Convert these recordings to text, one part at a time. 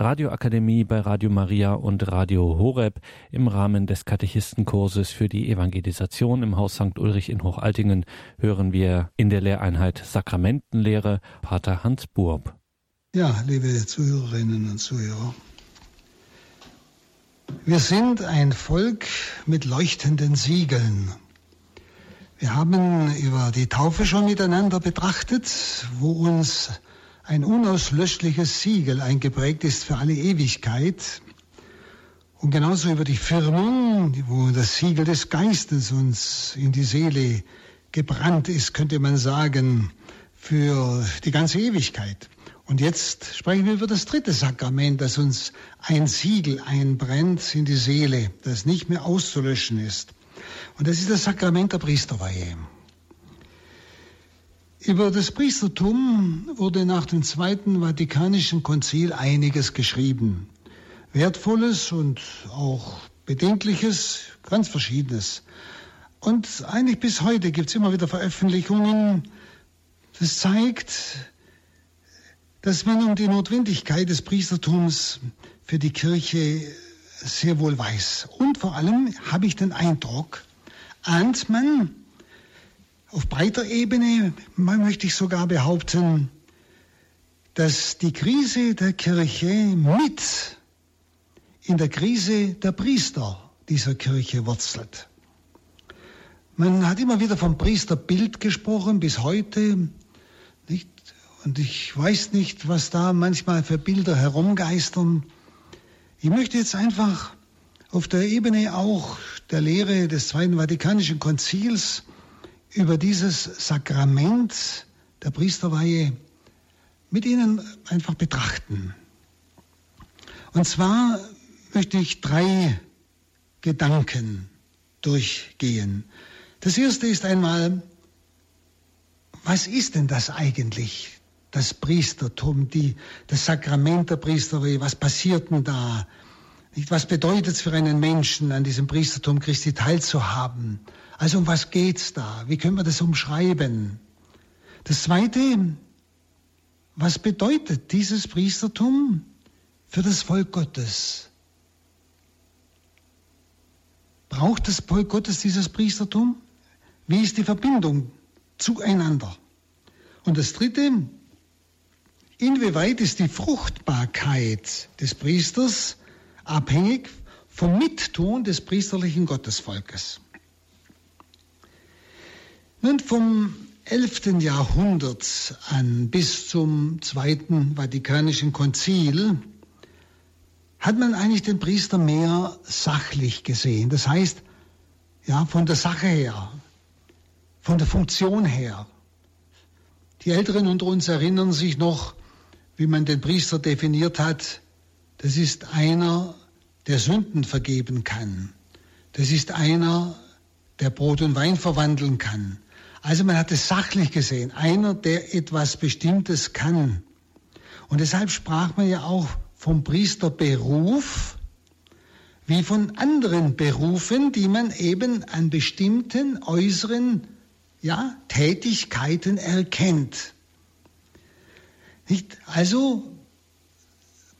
Radioakademie bei Radio Maria und Radio Horeb im Rahmen des Katechistenkurses für die Evangelisation im Haus St. Ulrich in Hochaltingen hören wir in der Lehreinheit Sakramentenlehre Pater Hans Burb. Ja, liebe Zuhörerinnen und Zuhörer, wir sind ein Volk mit leuchtenden Siegeln. Wir haben über die Taufe schon miteinander betrachtet, wo uns ein unauslöschliches Siegel eingeprägt ist für alle Ewigkeit. Und genauso über die Firmung, wo das Siegel des Geistes uns in die Seele gebrannt ist, könnte man sagen, für die ganze Ewigkeit. Und jetzt sprechen wir über das dritte Sakrament, das uns ein Siegel einbrennt in die Seele, das nicht mehr auszulöschen ist. Und das ist das Sakrament der Priesterweihe. Über das Priestertum wurde nach dem Zweiten Vatikanischen Konzil einiges geschrieben. Wertvolles und auch Bedenkliches, ganz Verschiedenes. Und eigentlich bis heute gibt es immer wieder Veröffentlichungen. Das zeigt, dass man um die Notwendigkeit des Priestertums für die Kirche sehr wohl weiß. Und vor allem habe ich den Eindruck, ahnt man auf breiter Ebene möchte ich sogar behaupten, dass die Krise der Kirche mit in der Krise der Priester dieser Kirche wurzelt. Man hat immer wieder vom Priesterbild gesprochen, bis heute. Nicht? Und ich weiß nicht, was da manchmal für Bilder herumgeistern. Ich möchte jetzt einfach auf der Ebene auch der Lehre des Zweiten Vatikanischen Konzils über dieses Sakrament der Priesterweihe mit Ihnen einfach betrachten. Und zwar möchte ich drei Gedanken durchgehen. Das erste ist einmal, was ist denn das eigentlich, das Priestertum, die, das Sakrament der Priesterweihe, was passiert denn da? Was bedeutet es für einen Menschen, an diesem Priestertum Christi teilzuhaben? Also um was geht's da? Wie können wir das umschreiben? Das Zweite, was bedeutet dieses Priestertum für das Volk Gottes? Braucht das Volk Gottes dieses Priestertum? Wie ist die Verbindung zueinander? Und das Dritte, inwieweit ist die Fruchtbarkeit des Priesters abhängig vom Mittun des priesterlichen Gottesvolkes? Nun, vom 11. Jahrhundert an bis zum Zweiten Vatikanischen Konzil hat man eigentlich den Priester mehr sachlich gesehen. Das heißt, ja, von der Sache her, von der Funktion her. Die Älteren unter uns erinnern sich noch, wie man den Priester definiert hat. Das ist einer, der Sünden vergeben kann. Das ist einer, der Brot und Wein verwandeln kann. Also man hat es sachlich gesehen, einer, der etwas Bestimmtes kann. Und deshalb sprach man ja auch vom Priesterberuf wie von anderen Berufen, die man eben an bestimmten äußeren ja, Tätigkeiten erkennt. Nicht? Also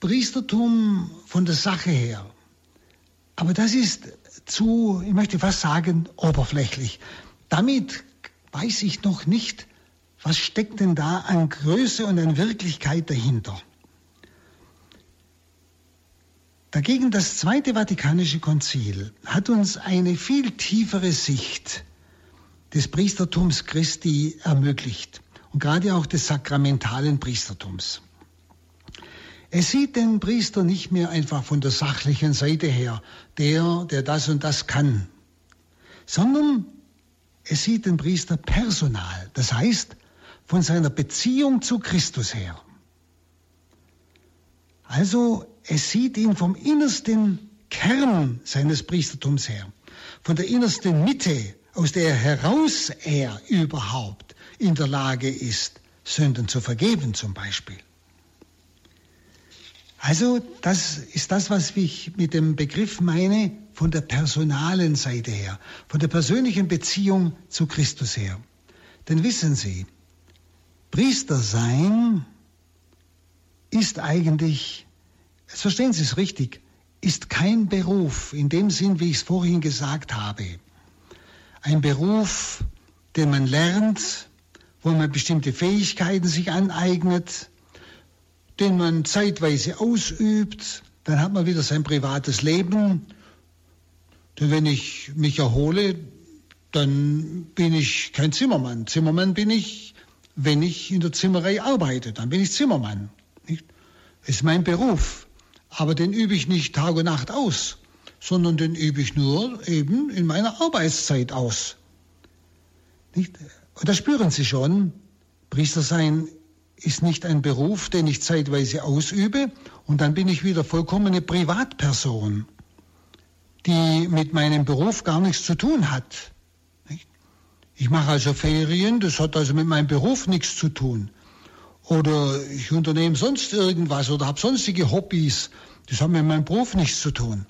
Priestertum von der Sache her. Aber das ist zu, ich möchte fast sagen, oberflächlich. Damit weiß ich noch nicht, was steckt denn da an Größe und an Wirklichkeit dahinter. Dagegen das Zweite Vatikanische Konzil hat uns eine viel tiefere Sicht des Priestertums Christi ermöglicht und gerade auch des sakramentalen Priestertums. Es sieht den Priester nicht mehr einfach von der sachlichen Seite her, der, der das und das kann, sondern es sieht den Priester personal, das heißt von seiner Beziehung zu Christus her. Also es sieht ihn vom innersten Kern seines Priestertums her, von der innersten Mitte, aus der heraus er überhaupt in der Lage ist, Sünden zu vergeben zum Beispiel. Also das ist das, was ich mit dem Begriff meine, von der personalen Seite her, von der persönlichen Beziehung zu Christus her. Denn wissen Sie, Priester sein ist eigentlich Jetzt verstehen Sie es richtig, ist kein Beruf in dem Sinn, wie ich es vorhin gesagt habe. Ein Beruf, den man lernt, wo man bestimmte Fähigkeiten sich aneignet, den man zeitweise ausübt, dann hat man wieder sein privates Leben. Denn wenn ich mich erhole, dann bin ich kein Zimmermann. Zimmermann bin ich, wenn ich in der Zimmerei arbeite, dann bin ich Zimmermann. Nicht? Das ist mein Beruf. Aber den übe ich nicht Tag und Nacht aus, sondern den übe ich nur eben in meiner Arbeitszeit aus. Nicht? Und da spüren Sie schon, Priester sein ist nicht ein Beruf, den ich zeitweise ausübe und dann bin ich wieder vollkommene Privatperson, die mit meinem Beruf gar nichts zu tun hat. Ich mache also Ferien, das hat also mit meinem Beruf nichts zu tun. Oder ich unternehme sonst irgendwas oder habe sonstige Hobbys, das hat mit meinem Beruf nichts zu tun.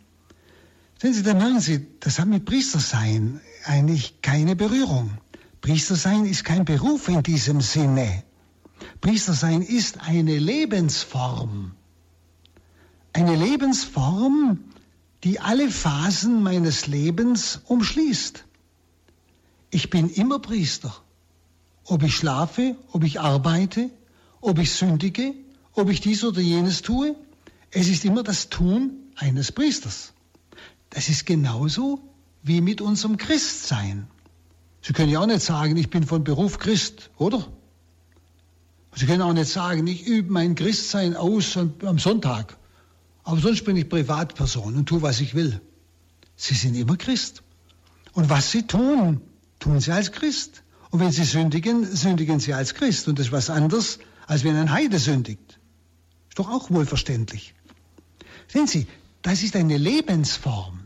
Sehen Sie, da merken Sie, das hat mit Priestersein eigentlich keine Berührung. Priestersein ist kein Beruf in diesem Sinne. Priestersein ist eine Lebensform. Eine Lebensform, die alle Phasen meines Lebens umschließt. Ich bin immer Priester. Ob ich schlafe, ob ich arbeite, ob ich sündige, ob ich dies oder jenes tue, es ist immer das Tun eines Priesters. Das ist genauso wie mit unserem Christsein. Sie können ja auch nicht sagen, ich bin von Beruf Christ, oder? Sie können auch nicht sagen, ich übe mein Christsein aus am Sonntag. Aber sonst bin ich Privatperson und tue, was ich will. Sie sind immer Christ. Und was Sie tun, tun Sie als Christ. Und wenn Sie sündigen, sündigen Sie als Christ. Und das ist was anderes, als wenn ein Heide sündigt. Ist doch auch wohlverständlich. Sehen Sie, das ist eine Lebensform.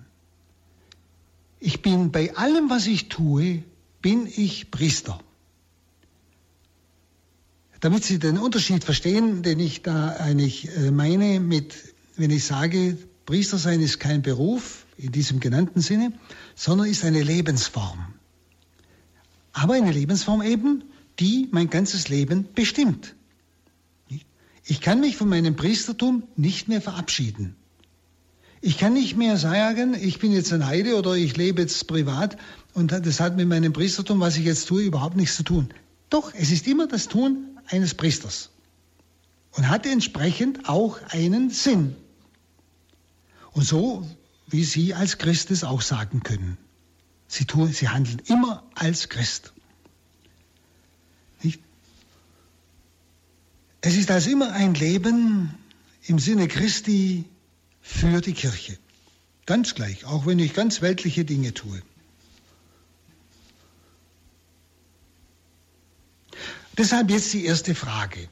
Ich bin bei allem, was ich tue, bin ich Priester. Damit Sie den Unterschied verstehen, den ich da eigentlich äh, meine, mit, wenn ich sage, Priester sein ist kein Beruf in diesem genannten Sinne, sondern ist eine Lebensform. Aber eine Lebensform eben, die mein ganzes Leben bestimmt. Ich kann mich von meinem Priestertum nicht mehr verabschieden. Ich kann nicht mehr sagen, ich bin jetzt ein Heide oder ich lebe jetzt privat und das hat mit meinem Priestertum, was ich jetzt tue, überhaupt nichts zu tun. Doch, es ist immer das Tun eines Priesters und hat entsprechend auch einen Sinn. Und so, wie Sie als Christ es auch sagen können. Sie, tun, Sie handeln immer als Christ. Nicht? Es ist also immer ein Leben im Sinne Christi, für die Kirche. Ganz gleich, auch wenn ich ganz weltliche Dinge tue. Deshalb jetzt die erste Frage.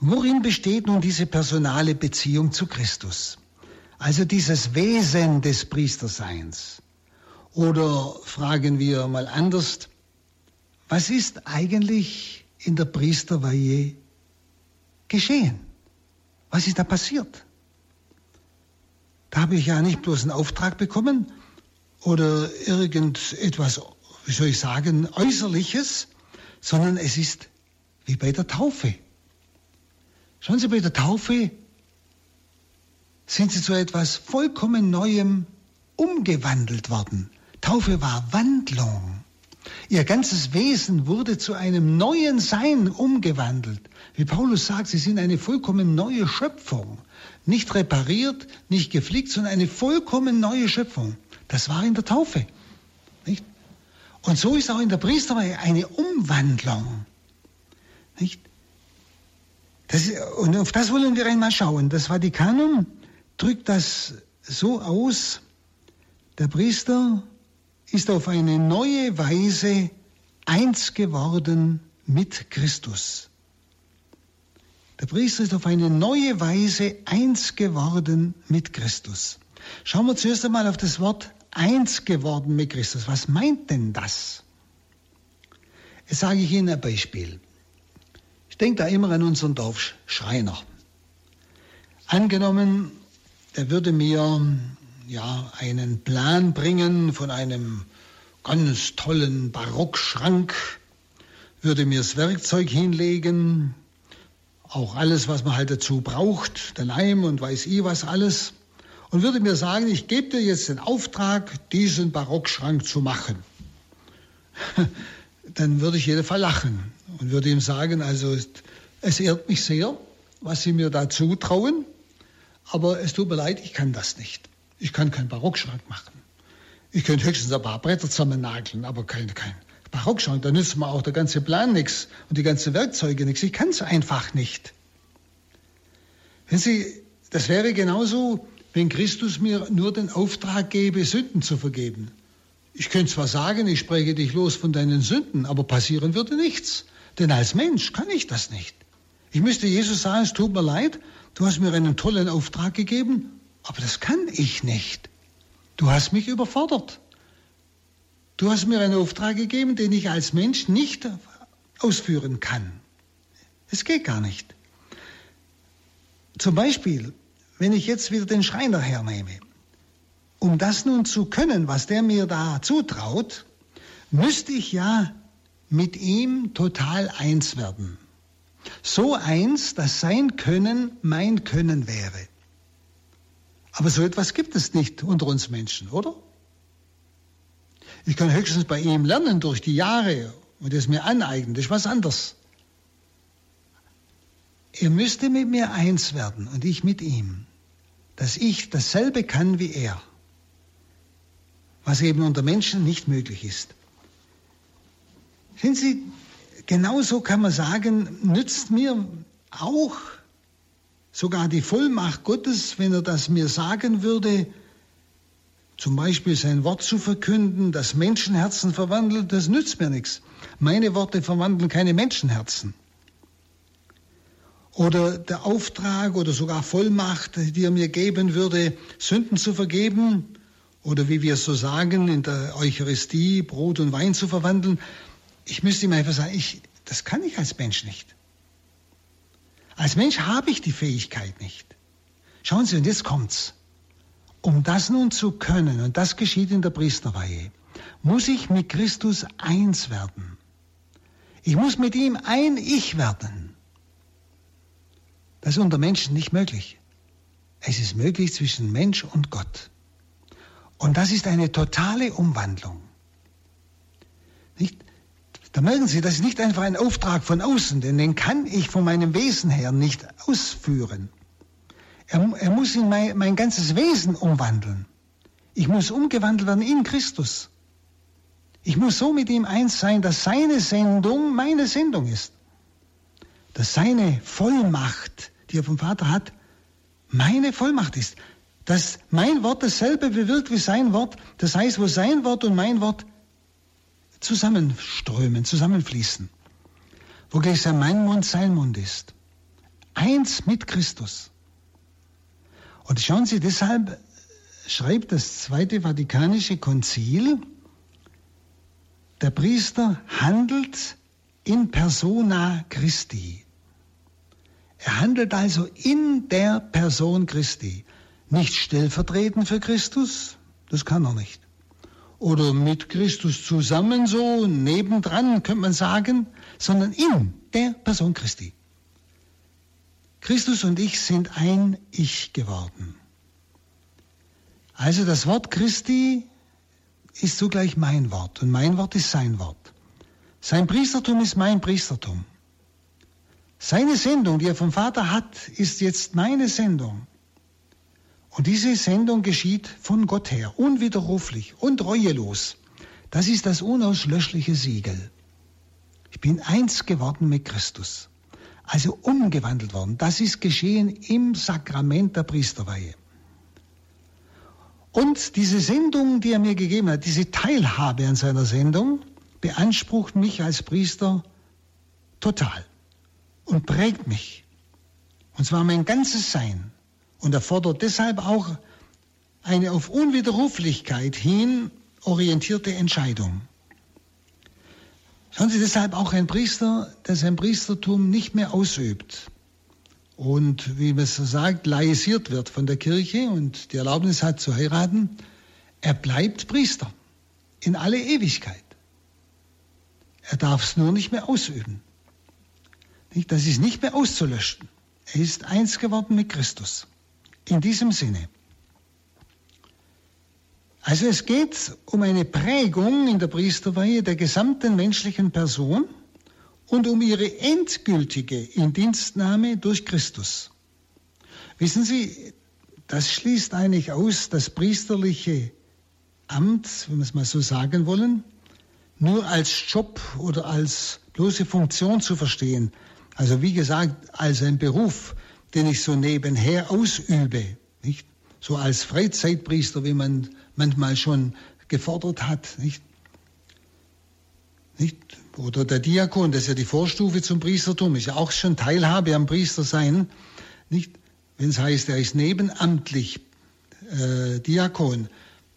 Worin besteht nun diese personale Beziehung zu Christus? Also dieses Wesen des Priesterseins. Oder fragen wir mal anders, was ist eigentlich in der Priesterweihe geschehen? Was ist da passiert? Da habe ich ja nicht bloß einen Auftrag bekommen oder irgendetwas, wie soll ich sagen, äußerliches, sondern es ist wie bei der Taufe. Schauen Sie, bei der Taufe sind Sie zu etwas vollkommen Neuem umgewandelt worden. Taufe war Wandlung. Ihr ganzes Wesen wurde zu einem neuen Sein umgewandelt. Wie Paulus sagt, Sie sind eine vollkommen neue Schöpfung. Nicht repariert, nicht geflickt, sondern eine vollkommen neue Schöpfung. Das war in der Taufe. Nicht? Und so ist auch in der Priesterweihe eine Umwandlung. Nicht? Das, und auf das wollen wir einmal schauen. Das Vatikanum drückt das so aus, der Priester ist auf eine neue Weise eins geworden mit Christus. Der Priester ist auf eine neue Weise eins geworden mit Christus. Schauen wir zuerst einmal auf das Wort eins geworden mit Christus. Was meint denn das? Jetzt sage ich Ihnen ein Beispiel. Ich denke da immer an unseren Dorfschreiner. Angenommen, er würde mir ja, einen Plan bringen von einem ganz tollen Barockschrank, würde mir das Werkzeug hinlegen, auch alles, was man halt dazu braucht, der Leim und weiß ich was alles, und würde mir sagen, ich gebe dir jetzt den Auftrag, diesen Barockschrank zu machen. Dann würde ich jeden Fall lachen und würde ihm sagen, also es ehrt mich sehr, was Sie mir da zutrauen, aber es tut mir leid, ich kann das nicht. Ich kann keinen Barockschrank machen. Ich könnte höchstens ein paar Bretter zusammennageln, aber kein, kein Barockschrank. Da nützt mir auch der ganze Plan nichts und die ganzen Werkzeuge nichts. Ich kann es einfach nicht. Wenn Sie, das wäre genauso, wenn Christus mir nur den Auftrag gäbe, Sünden zu vergeben. Ich könnte zwar sagen, ich spreche dich los von deinen Sünden, aber passieren würde nichts. Denn als Mensch kann ich das nicht. Ich müsste Jesus sagen, es tut mir leid, du hast mir einen tollen Auftrag gegeben, aber das kann ich nicht. Du hast mich überfordert. Du hast mir einen Auftrag gegeben, den ich als Mensch nicht ausführen kann. Es geht gar nicht. Zum Beispiel, wenn ich jetzt wieder den Schreiner hernehme, um das nun zu können, was der mir da zutraut, müsste ich ja mit ihm total eins werden. So eins, dass sein Können mein Können wäre. Aber so etwas gibt es nicht unter uns Menschen, oder? Ich kann höchstens bei ihm lernen durch die Jahre und es mir aneignen, das ist was anderes. Er müsste mit mir eins werden und ich mit ihm, dass ich dasselbe kann wie er, was eben unter Menschen nicht möglich ist. Sehen Sie, genauso kann man sagen, nützt mir auch sogar die Vollmacht Gottes, wenn er das mir sagen würde, zum Beispiel sein Wort zu verkünden, das Menschenherzen verwandelt, das nützt mir nichts. Meine Worte verwandeln keine Menschenherzen. Oder der Auftrag oder sogar Vollmacht, die er mir geben würde, Sünden zu vergeben, oder wie wir es so sagen, in der Eucharistie Brot und Wein zu verwandeln. Ich müsste ihm einfach sagen, ich, das kann ich als Mensch nicht. Als Mensch habe ich die Fähigkeit nicht. Schauen Sie, und jetzt kommt's. Um das nun zu können, und das geschieht in der Priesterweihe, muss ich mit Christus eins werden. Ich muss mit ihm ein Ich werden. Das ist unter Menschen nicht möglich. Es ist möglich zwischen Mensch und Gott. Und das ist eine totale Umwandlung. Nicht? Da merken Sie, das ist nicht einfach ein Auftrag von außen, denn den kann ich von meinem Wesen her nicht ausführen. Er, er muss in mein, mein ganzes Wesen umwandeln. Ich muss umgewandelt werden in Christus. Ich muss so mit ihm eins sein, dass seine Sendung meine Sendung ist. Dass seine Vollmacht, die er vom Vater hat, meine Vollmacht ist. Dass mein Wort dasselbe bewirkt wie sein Wort. Das heißt, wo sein Wort und mein Wort zusammenströmen, zusammenfließen. Wo gleichsam mein Mund sein Mund ist. Eins mit Christus. Und schauen Sie, deshalb schreibt das Zweite Vatikanische Konzil, der Priester handelt in persona Christi. Er handelt also in der Person Christi. Nicht stellvertretend für Christus, das kann er nicht oder mit Christus zusammen so nebendran, könnte man sagen, sondern in der Person Christi. Christus und ich sind ein Ich geworden. Also das Wort Christi ist zugleich mein Wort und mein Wort ist sein Wort. Sein Priestertum ist mein Priestertum. Seine Sendung, die er vom Vater hat, ist jetzt meine Sendung. Und diese Sendung geschieht von Gott her, unwiderruflich und reuelos. Das ist das unauslöschliche Siegel. Ich bin eins geworden mit Christus, also umgewandelt worden. Das ist geschehen im Sakrament der Priesterweihe. Und diese Sendung, die er mir gegeben hat, diese Teilhabe an seiner Sendung, beansprucht mich als Priester total und prägt mich. Und zwar mein ganzes Sein. Und er fordert deshalb auch eine auf Unwiderruflichkeit hin orientierte Entscheidung. Schauen Sie deshalb auch ein Priester, der sein Priestertum nicht mehr ausübt und, wie man so sagt, laisiert wird von der Kirche und die Erlaubnis hat zu heiraten, er bleibt Priester in alle Ewigkeit. Er darf es nur nicht mehr ausüben. Das ist nicht mehr auszulöschen. Er ist eins geworden mit Christus. In diesem Sinne. Also es geht um eine Prägung in der Priesterweihe der gesamten menschlichen Person und um ihre endgültige Indienstnahme durch Christus. Wissen Sie, das schließt eigentlich aus, das priesterliche Amt, wenn wir es mal so sagen wollen, nur als Job oder als bloße Funktion zu verstehen. Also wie gesagt, als ein Beruf, den ich so nebenher ausübe, nicht? So als Freizeitpriester, wie man manchmal schon gefordert hat, nicht? Nicht? Oder der Diakon, das ist ja die Vorstufe zum Priestertum, ist ja auch schon Teilhabe am Priestersein? Wenn es heißt, er ist nebenamtlich äh, Diakon,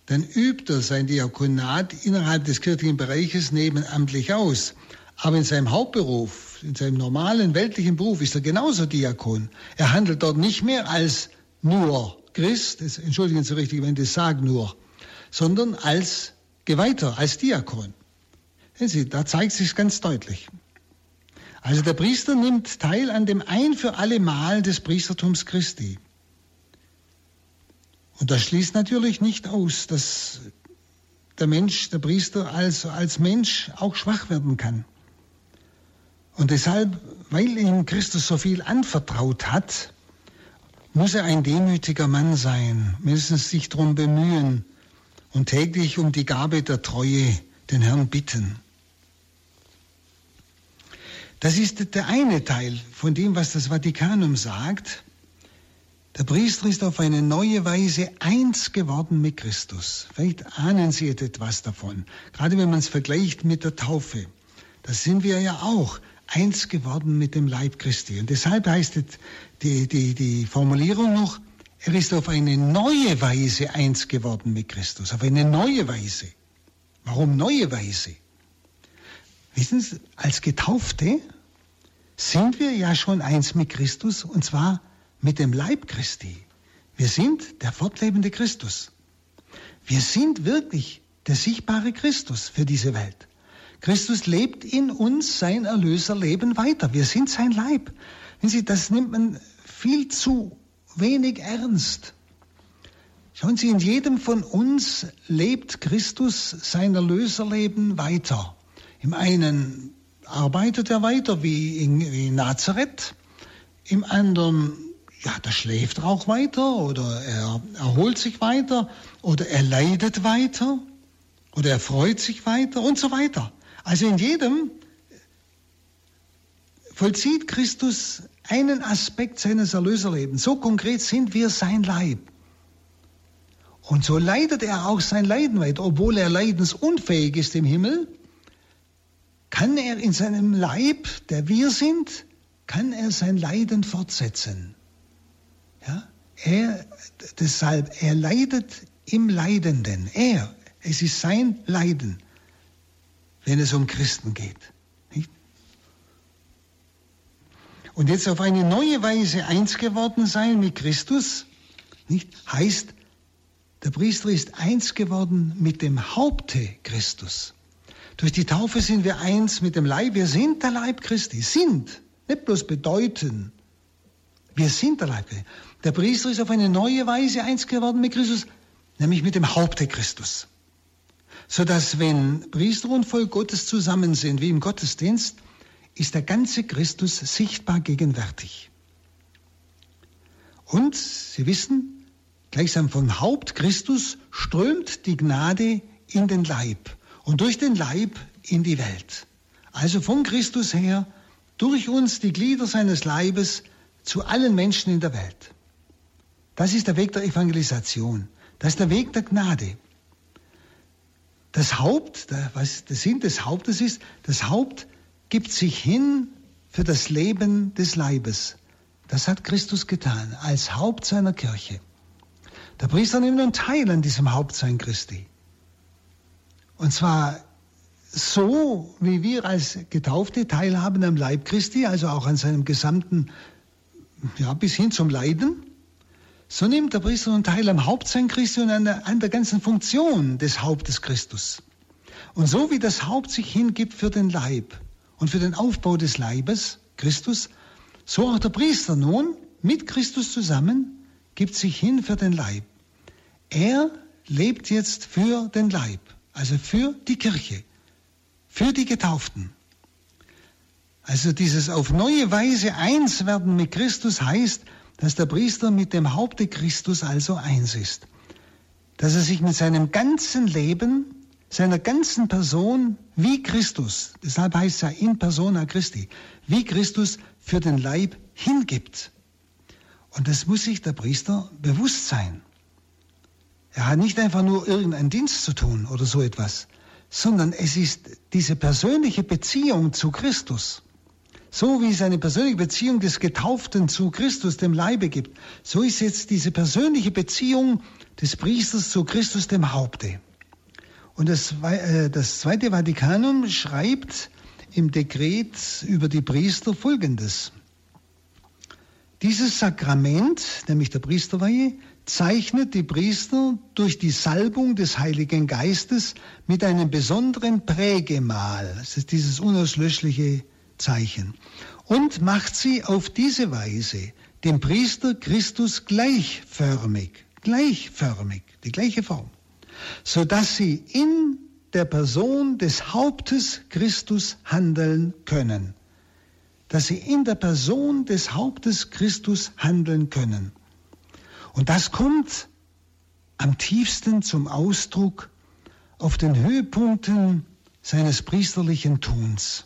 dann übt er sein Diakonat innerhalb des kirchlichen Bereiches nebenamtlich aus. Aber in seinem Hauptberuf, in seinem normalen weltlichen Beruf ist er genauso Diakon. Er handelt dort nicht mehr als nur Christ, das, entschuldigen Sie richtig, wenn ich das sage nur, sondern als Geweihter, als Diakon. Sehen Sie, da zeigt sich ganz deutlich. Also der Priester nimmt teil an dem ein für alle Mal des Priestertums Christi. Und das schließt natürlich nicht aus, dass der Mensch, der Priester als, als Mensch auch schwach werden kann. Und deshalb, weil ihm Christus so viel anvertraut hat, muss er ein demütiger Mann sein, mindestens sich darum bemühen und täglich um die Gabe der Treue den Herrn bitten. Das ist der eine Teil von dem, was das Vatikanum sagt. Der Priester ist auf eine neue Weise eins geworden mit Christus. Vielleicht ahnen Sie etwas davon, gerade wenn man es vergleicht mit der Taufe. Das sind wir ja auch eins geworden mit dem Leib Christi. Und deshalb heißt die, die, die Formulierung noch, er ist auf eine neue Weise eins geworden mit Christus. Auf eine neue Weise. Warum neue Weise? Wissen Sie, als Getaufte sind wir ja schon eins mit Christus und zwar mit dem Leib Christi. Wir sind der fortlebende Christus. Wir sind wirklich der sichtbare Christus für diese Welt. Christus lebt in uns sein Erlöserleben weiter. Wir sind sein Leib. Sie, das nimmt man viel zu wenig ernst. Schauen Sie, in jedem von uns lebt Christus sein Erlöserleben weiter. Im einen arbeitet er weiter wie in, wie in Nazareth, im anderen ja, der schläft auch weiter oder er erholt sich weiter oder er leidet weiter oder er freut sich weiter und so weiter. Also in jedem vollzieht Christus einen Aspekt seines Erlöserlebens. So konkret sind wir sein Leib. Und so leidet er auch sein Leiden weiter. Obwohl er leidensunfähig ist im Himmel, kann er in seinem Leib, der wir sind, kann er sein Leiden fortsetzen. Ja? Er, deshalb, er leidet im Leidenden. Er, es ist sein Leiden, wenn es um Christen geht. Und jetzt auf eine neue Weise eins geworden sein mit Christus, nicht? heißt, der Priester ist eins geworden mit dem Haupte Christus. Durch die Taufe sind wir eins mit dem Leib. Wir sind der Leib Christi. Sind. Nicht bloß bedeuten. Wir sind der Leib Christi. Der Priester ist auf eine neue Weise eins geworden mit Christus, nämlich mit dem Haupte Christus. Sodass, wenn Priester und Volk Gottes zusammen sind, wie im Gottesdienst, ist der ganze Christus sichtbar gegenwärtig. Und Sie wissen, gleichsam vom Haupt Christus strömt die Gnade in den Leib und durch den Leib in die Welt. Also von Christus her, durch uns die Glieder seines Leibes zu allen Menschen in der Welt. Das ist der Weg der Evangelisation. Das ist der Weg der Gnade. Das Haupt, was der Sinn des Hauptes ist, das Haupt gibt sich hin für das Leben des Leibes. Das hat Christus getan als Haupt seiner Kirche. Der Priester nimmt nun teil an diesem Hauptsein Christi. Und zwar so, wie wir als Getaufte teilhaben am Leib Christi, also auch an seinem gesamten, ja, bis hin zum Leiden. So nimmt der Priester nun teil am Hauptsein Christi und an der, an der ganzen Funktion des Hauptes Christus. Und so wie das Haupt sich hingibt für den Leib und für den Aufbau des Leibes, Christus, so auch der Priester nun mit Christus zusammen gibt sich hin für den Leib. Er lebt jetzt für den Leib, also für die Kirche, für die Getauften. Also dieses auf neue Weise eins werden mit Christus heißt, dass der Priester mit dem Haupte Christus also eins ist. Dass er sich mit seinem ganzen Leben, seiner ganzen Person wie Christus, deshalb heißt es ja in persona Christi, wie Christus für den Leib hingibt. Und das muss sich der Priester bewusst sein. Er hat nicht einfach nur irgendeinen Dienst zu tun oder so etwas, sondern es ist diese persönliche Beziehung zu Christus. So wie es eine persönliche Beziehung des Getauften zu Christus, dem Leibe gibt, so ist jetzt diese persönliche Beziehung des Priesters zu Christus, dem Haupte. Und das, äh, das Zweite Vatikanum schreibt im Dekret über die Priester Folgendes. Dieses Sakrament, nämlich der Priesterweihe, zeichnet die Priester durch die Salbung des Heiligen Geistes mit einem besonderen Prägemal, das ist dieses unauslöschliche Zeichen und macht sie auf diese Weise dem Priester Christus gleichförmig, gleichförmig, die gleiche Form, so dass sie in der Person des Hauptes Christus handeln können, dass sie in der Person des Hauptes Christus handeln können. Und das kommt am tiefsten zum Ausdruck auf den Höhepunkten seines priesterlichen Tuns.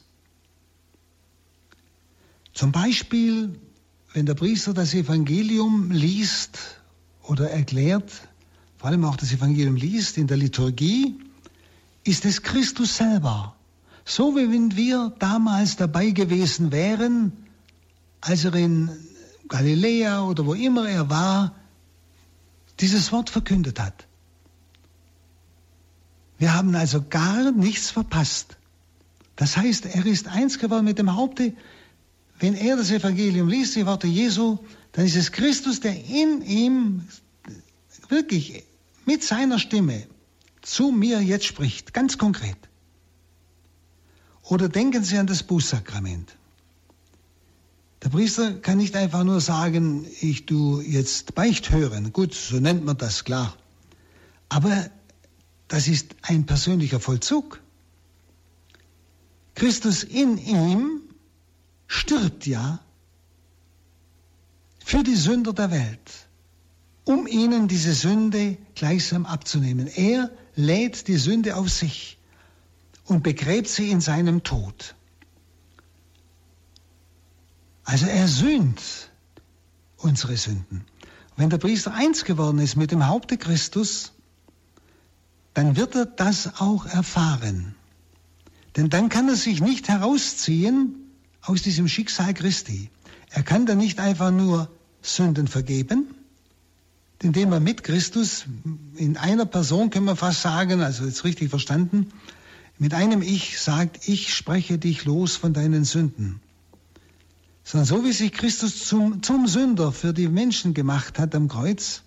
Zum Beispiel, wenn der Priester das Evangelium liest oder erklärt, vor allem auch das Evangelium liest in der Liturgie, ist es Christus selber. So wie wenn wir damals dabei gewesen wären, als er in Galiläa oder wo immer er war, dieses Wort verkündet hat. Wir haben also gar nichts verpasst. Das heißt, er ist eins geworden mit dem Haupte wenn er das Evangelium liest, die Worte Jesu, dann ist es Christus, der in ihm wirklich mit seiner Stimme zu mir jetzt spricht, ganz konkret. Oder denken Sie an das Bußsakrament. Der Priester kann nicht einfach nur sagen, ich tu jetzt Beicht hören. Gut, so nennt man das, klar. Aber das ist ein persönlicher Vollzug. Christus in ihm stirbt ja für die Sünder der Welt, um ihnen diese Sünde gleichsam abzunehmen. Er lädt die Sünde auf sich und begräbt sie in seinem Tod. Also er sühnt unsere Sünden. Wenn der Priester eins geworden ist mit dem Haupte Christus, dann wird er das auch erfahren. Denn dann kann er sich nicht herausziehen aus diesem Schicksal Christi. Er kann dann nicht einfach nur Sünden vergeben, indem er mit Christus in einer Person, können wir fast sagen, also jetzt richtig verstanden, mit einem Ich sagt, ich spreche dich los von deinen Sünden. Sondern so wie sich Christus zum, zum Sünder für die Menschen gemacht hat am Kreuz,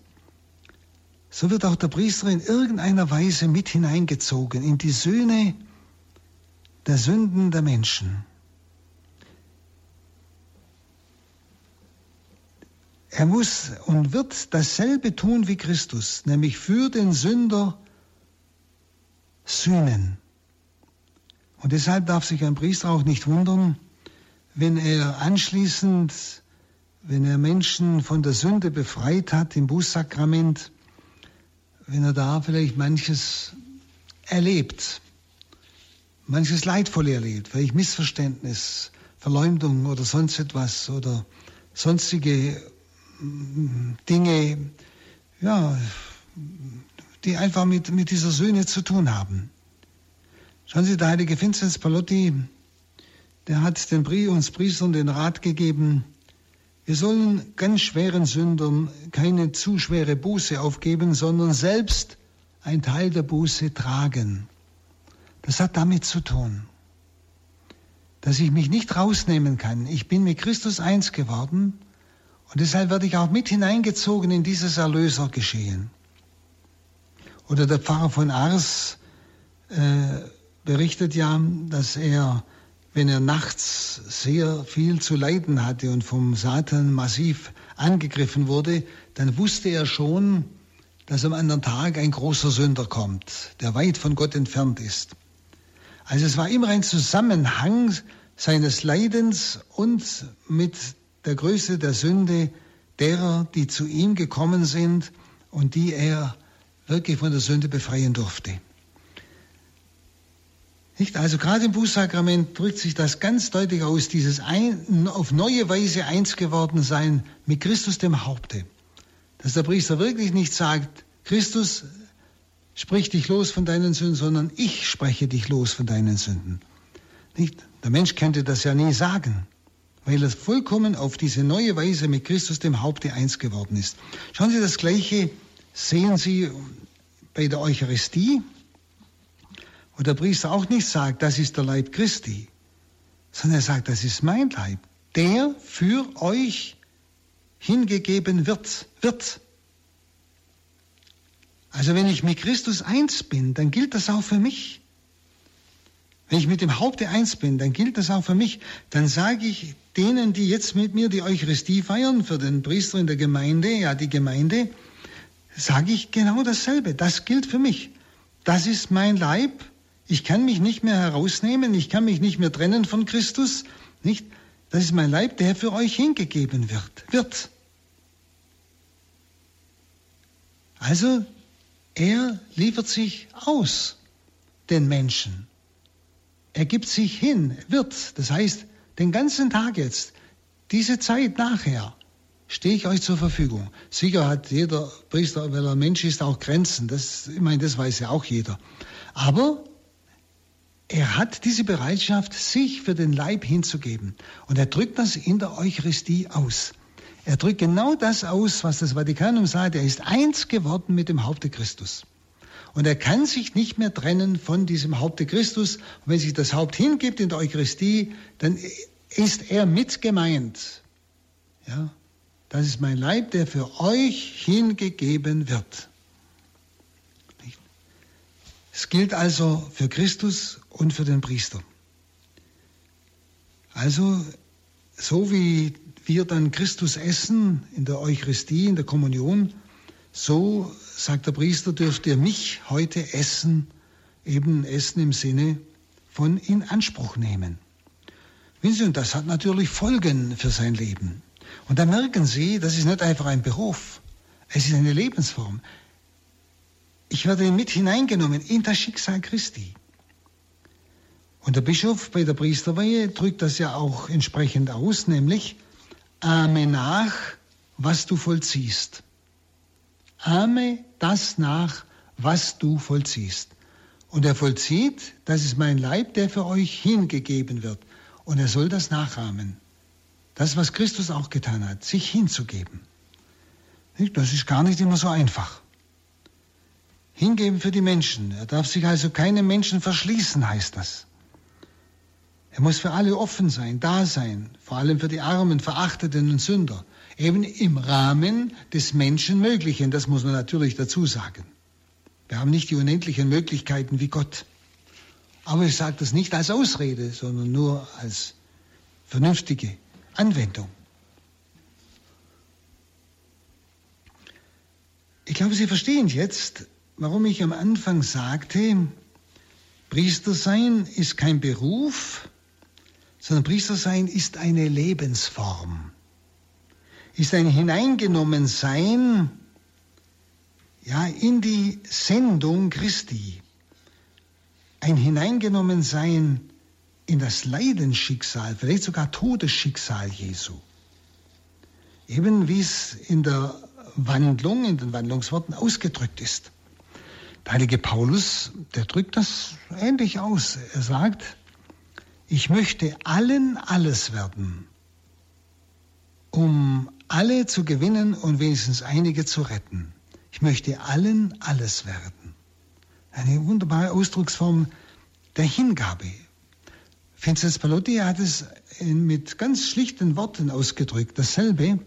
so wird auch der Priester in irgendeiner Weise mit hineingezogen in die Söhne der Sünden der Menschen. Er muss und wird dasselbe tun wie Christus, nämlich für den Sünder sühnen. Und deshalb darf sich ein Priester auch nicht wundern, wenn er anschließend, wenn er Menschen von der Sünde befreit hat im Bußsakrament, wenn er da vielleicht manches erlebt, manches leidvoll erlebt, vielleicht Missverständnis, Verleumdung oder sonst etwas oder sonstige Dinge, ja, die einfach mit, mit dieser Söhne zu tun haben. Schauen Sie, der heilige Vinzenz Palotti, der hat den Brie uns Priestern den Rat gegeben, wir sollen ganz schweren Sündern keine zu schwere Buße aufgeben, sondern selbst ein Teil der Buße tragen. Das hat damit zu tun, dass ich mich nicht rausnehmen kann. Ich bin mit Christus eins geworden und deshalb werde ich auch mit hineingezogen in dieses Erlösergeschehen. Oder der Pfarrer von Ars äh, berichtet ja, dass er wenn er nachts sehr viel zu leiden hatte und vom Satan massiv angegriffen wurde, dann wusste er schon, dass am anderen Tag ein großer Sünder kommt, der weit von Gott entfernt ist. Also es war immer ein Zusammenhang seines Leidens und mit der Größe der Sünde derer, die zu ihm gekommen sind und die er wirklich von der Sünde befreien durfte. Nicht? Also gerade im Bußsakrament drückt sich das ganz deutlich aus, dieses ein, auf neue Weise eins geworden sein mit Christus dem Haupte. Dass der Priester wirklich nicht sagt, Christus sprich dich los von deinen Sünden, sondern ich spreche dich los von deinen Sünden. Nicht? Der Mensch könnte das ja nie sagen, weil er vollkommen auf diese neue Weise mit Christus dem Haupte eins geworden ist. Schauen Sie, das Gleiche sehen Sie bei der Eucharistie wo der Priester auch nicht sagt, das ist der Leib Christi, sondern er sagt, das ist mein Leib, der für euch hingegeben wird, wird. Also wenn ich mit Christus eins bin, dann gilt das auch für mich. Wenn ich mit dem Haupte eins bin, dann gilt das auch für mich. Dann sage ich denen, die jetzt mit mir die Eucharistie feiern, für den Priester in der Gemeinde, ja die Gemeinde, sage ich genau dasselbe. Das gilt für mich. Das ist mein Leib, ich kann mich nicht mehr herausnehmen, ich kann mich nicht mehr trennen von Christus, nicht? Das ist mein Leib, der für euch hingegeben wird, wird. Also, er liefert sich aus den Menschen. Er gibt sich hin, wird. Das heißt, den ganzen Tag jetzt, diese Zeit nachher, stehe ich euch zur Verfügung. Sicher hat jeder Priester, weil er Mensch ist, auch Grenzen. Das, ich meine, das weiß ja auch jeder. Aber er hat diese Bereitschaft, sich für den Leib hinzugeben. Und er drückt das in der Eucharistie aus. Er drückt genau das aus, was das Vatikanum sagt. Er ist eins geworden mit dem Haupte Christus. Und er kann sich nicht mehr trennen von diesem Haupte Christus. Und wenn sich das Haupt hingibt in der Eucharistie, dann ist er mit gemeint. Ja, das ist mein Leib, der für euch hingegeben wird. Es gilt also für Christus und für den Priester. Also, so wie wir dann Christus essen in der Eucharistie, in der Kommunion, so, sagt der Priester, dürft ihr mich heute essen, eben essen im Sinne von in Anspruch nehmen. Wissen Sie, und das hat natürlich Folgen für sein Leben. Und da merken Sie, das ist nicht einfach ein Beruf, es ist eine Lebensform. Ich werde mit hineingenommen in das Schicksal Christi. Und der Bischof bei der Priesterweihe drückt das ja auch entsprechend aus, nämlich ahme nach, was du vollziehst. Ahme das nach, was du vollziehst. Und er vollzieht, das ist mein Leib, der für euch hingegeben wird. Und er soll das nachahmen. Das, was Christus auch getan hat, sich hinzugeben. Das ist gar nicht immer so einfach. Hingeben für die Menschen. Er darf sich also keinem Menschen verschließen, heißt das. Er muss für alle offen sein, da sein, vor allem für die Armen, Verachteten und Sünder. Eben im Rahmen des Menschenmöglichen, das muss man natürlich dazu sagen. Wir haben nicht die unendlichen Möglichkeiten wie Gott. Aber ich sage das nicht als Ausrede, sondern nur als vernünftige Anwendung. Ich glaube, Sie verstehen jetzt, warum ich am Anfang sagte, Priester sein ist kein Beruf, sondern Priester sein ist eine Lebensform, ist ein Hineingenommensein ja, in die Sendung Christi, ein Hineingenommensein in das Leidensschicksal, vielleicht sogar Todesschicksal Jesu. Eben wie es in der Wandlung, in den Wandlungsworten ausgedrückt ist. Der heilige Paulus, der drückt das ähnlich aus. Er sagt, ich möchte allen alles werden, um alle zu gewinnen und wenigstens einige zu retten. Ich möchte allen alles werden. Eine wunderbare Ausdrucksform der Hingabe. Vincenz Palotti hat es mit ganz schlichten Worten ausgedrückt. Dasselbe,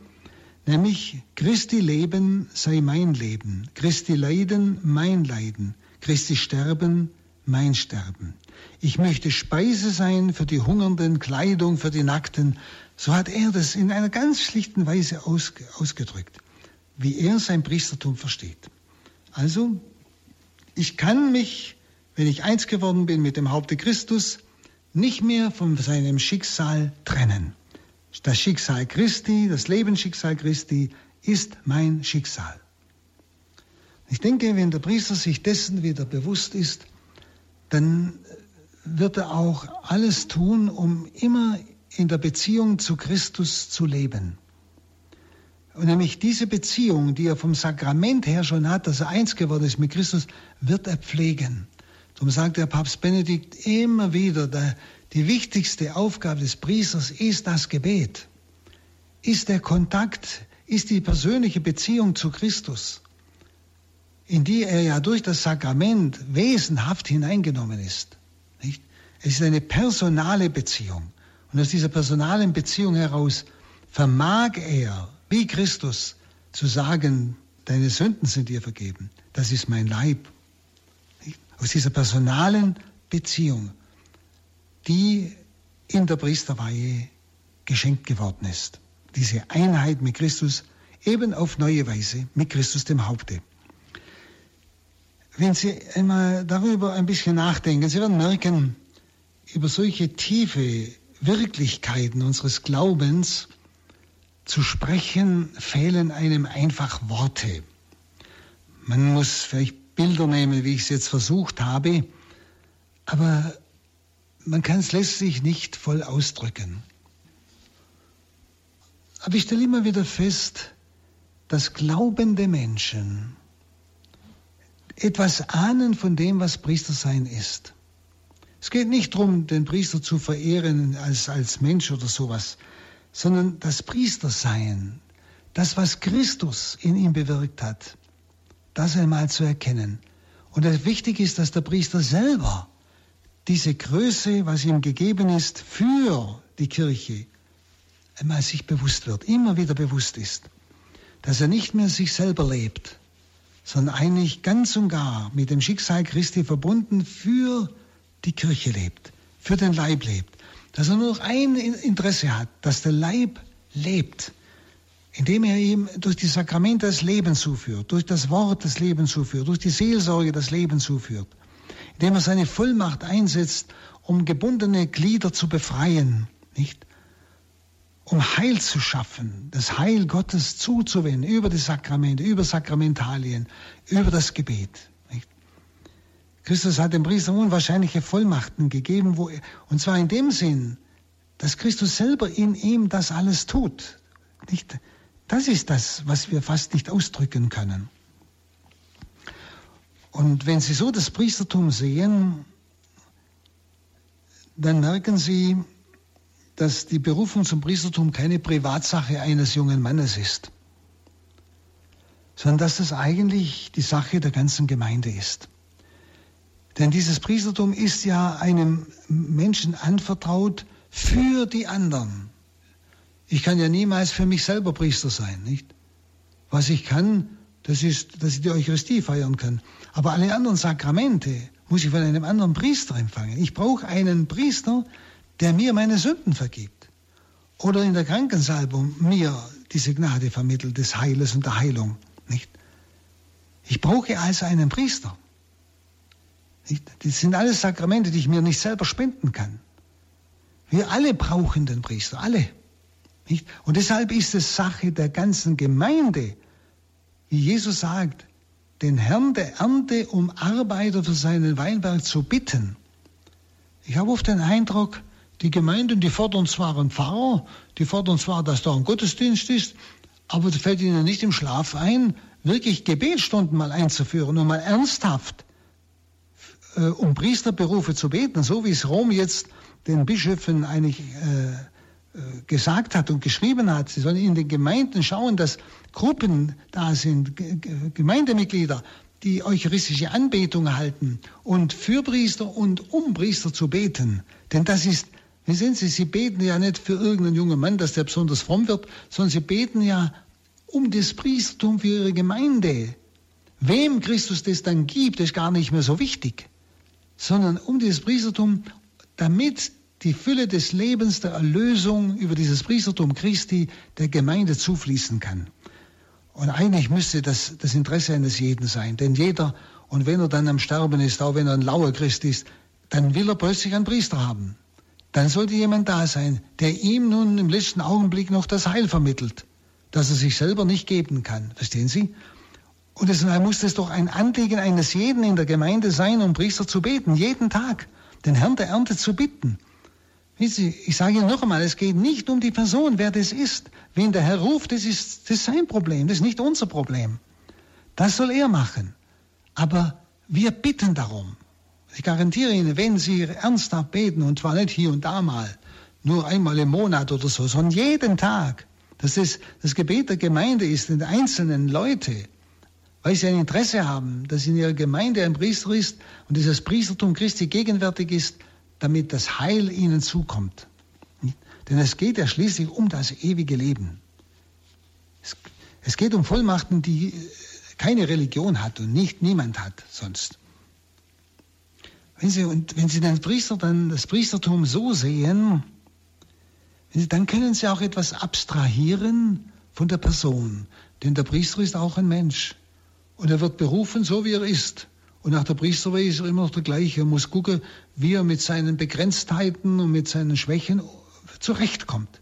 Nämlich Christi Leben sei mein Leben, Christi Leiden mein Leiden, Christi Sterben mein Sterben. Ich möchte Speise sein für die Hungernden, Kleidung für die Nackten. So hat er das in einer ganz schlichten Weise ausgedrückt, wie er sein Priestertum versteht. Also, ich kann mich, wenn ich eins geworden bin mit dem Haupte Christus, nicht mehr von seinem Schicksal trennen. Das Schicksal Christi, das Lebensschicksal Christi ist mein Schicksal. Ich denke, wenn der Priester sich dessen wieder bewusst ist, dann wird er auch alles tun, um immer in der Beziehung zu Christus zu leben. Und nämlich diese Beziehung, die er vom Sakrament her schon hat, dass er eins geworden ist mit Christus, wird er pflegen. Darum sagt der Papst Benedikt immer wieder, der, die wichtigste Aufgabe des Priesters ist das Gebet, ist der Kontakt, ist die persönliche Beziehung zu Christus, in die er ja durch das Sakrament wesenhaft hineingenommen ist. Nicht? Es ist eine personale Beziehung. Und aus dieser personalen Beziehung heraus vermag er, wie Christus, zu sagen, deine Sünden sind dir vergeben. Das ist mein Leib. Aus dieser personalen Beziehung, die in der Priesterweihe geschenkt geworden ist. Diese Einheit mit Christus, eben auf neue Weise, mit Christus dem Haupte. Wenn Sie einmal darüber ein bisschen nachdenken, Sie werden merken, über solche tiefe Wirklichkeiten unseres Glaubens zu sprechen, fehlen einem einfach Worte. Man muss vielleicht Bilder nehmen, wie ich es jetzt versucht habe, aber man kann es letztlich nicht voll ausdrücken. Aber ich stelle immer wieder fest, dass glaubende Menschen etwas ahnen von dem, was Priestersein ist. Es geht nicht darum, den Priester zu verehren als, als Mensch oder sowas, sondern das Priestersein, das, was Christus in ihm bewirkt hat, das einmal zu erkennen. Und wichtig ist, dass der Priester selber diese Größe, was ihm gegeben ist, für die Kirche einmal sich bewusst wird, immer wieder bewusst ist, dass er nicht mehr sich selber lebt, sondern eigentlich ganz und gar mit dem Schicksal Christi verbunden für die Kirche lebt, für den Leib lebt. Dass er nur noch ein Interesse hat, dass der Leib lebt, indem er ihm durch die Sakramente das Leben zuführt, durch das Wort das Leben zuführt, durch die Seelsorge das Leben zuführt, indem er seine Vollmacht einsetzt, um gebundene Glieder zu befreien, nicht? Um Heil zu schaffen, das Heil Gottes zuzuwenden über die Sakramente, über Sakramentalien, über das Gebet. Nicht? Christus hat dem Priester unwahrscheinliche Vollmachten gegeben, wo, und zwar in dem Sinn, dass Christus selber in ihm das alles tut. Nicht? Das ist das, was wir fast nicht ausdrücken können. Und wenn Sie so das Priestertum sehen, dann merken Sie, dass die Berufung zum Priestertum keine Privatsache eines jungen Mannes ist, sondern dass das eigentlich die Sache der ganzen Gemeinde ist. Denn dieses Priestertum ist ja einem Menschen anvertraut für die anderen. Ich kann ja niemals für mich selber Priester sein, nicht? Was ich kann, das ist, dass ich die Eucharistie feiern kann. Aber alle anderen Sakramente muss ich von einem anderen Priester empfangen. Ich brauche einen Priester, der mir meine Sünden vergibt. Oder in der Krankensalbung mir diese Gnade vermittelt des Heiles und der Heilung. Nicht? Ich brauche also einen Priester. Nicht? Das sind alles Sakramente, die ich mir nicht selber spenden kann. Wir alle brauchen den Priester, alle. Nicht? Und deshalb ist es Sache der ganzen Gemeinde, wie Jesus sagt, den Herrn der Ernte um Arbeiter für seinen Weinberg zu bitten. Ich habe oft den Eindruck, die Gemeinden, die fordern zwar einen Pfarrer, die fordern zwar, dass da ein Gottesdienst ist, aber es fällt ihnen nicht im Schlaf ein, wirklich Gebetsstunden mal einzuführen und mal ernsthaft äh, um Priesterberufe zu beten, so wie es Rom jetzt den Bischöfen eigentlich äh, äh, gesagt hat und geschrieben hat. Sie sollen in den Gemeinden schauen, dass Gruppen da sind, Gemeindemitglieder, die eucharistische Anbetung halten und für Priester und um Priester zu beten. Denn das ist wie sehen Sie, Sie beten ja nicht für irgendeinen jungen Mann, dass der besonders fromm wird, sondern Sie beten ja um das Priestertum für Ihre Gemeinde. Wem Christus das dann gibt, ist gar nicht mehr so wichtig. sondern um dieses Priestertum, damit die Fülle des Lebens, der Erlösung über dieses Priestertum Christi der Gemeinde zufließen kann. Und eigentlich müsste das das Interesse eines jeden sein, denn jeder, und wenn er dann am Sterben ist, auch wenn er ein lauer Christ ist, dann will er plötzlich einen Priester haben. Dann sollte jemand da sein, der ihm nun im letzten Augenblick noch das Heil vermittelt, das er sich selber nicht geben kann. Verstehen Sie? Und deshalb muss es doch ein Anliegen eines jeden in der Gemeinde sein, um Priester zu beten, jeden Tag, den Herrn der Ernte zu bitten. Ich sage Ihnen noch einmal, es geht nicht um die Person, wer das ist. Wen der Herr ruft, das ist, das ist sein Problem, das ist nicht unser Problem. Das soll er machen. Aber wir bitten darum. Ich garantiere Ihnen, wenn Sie ernsthaft beten, und zwar nicht hier und da mal, nur einmal im Monat oder so, sondern jeden Tag, dass das das Gebet der Gemeinde ist, den einzelnen Leute, weil sie ein Interesse haben, dass in ihrer Gemeinde ein Priester ist und dieses Priestertum Christi gegenwärtig ist, damit das Heil ihnen zukommt. Denn es geht ja schließlich um das ewige Leben. Es, es geht um Vollmachten, die keine Religion hat und nicht niemand hat sonst. Wenn Sie, und wenn Sie den Priester dann das Priestertum so sehen, dann können Sie auch etwas abstrahieren von der Person. Denn der Priester ist auch ein Mensch. Und er wird berufen, so wie er ist. Und nach der Priesterweihe ist er immer noch der gleiche. Er muss gucken, wie er mit seinen Begrenztheiten und mit seinen Schwächen zurechtkommt.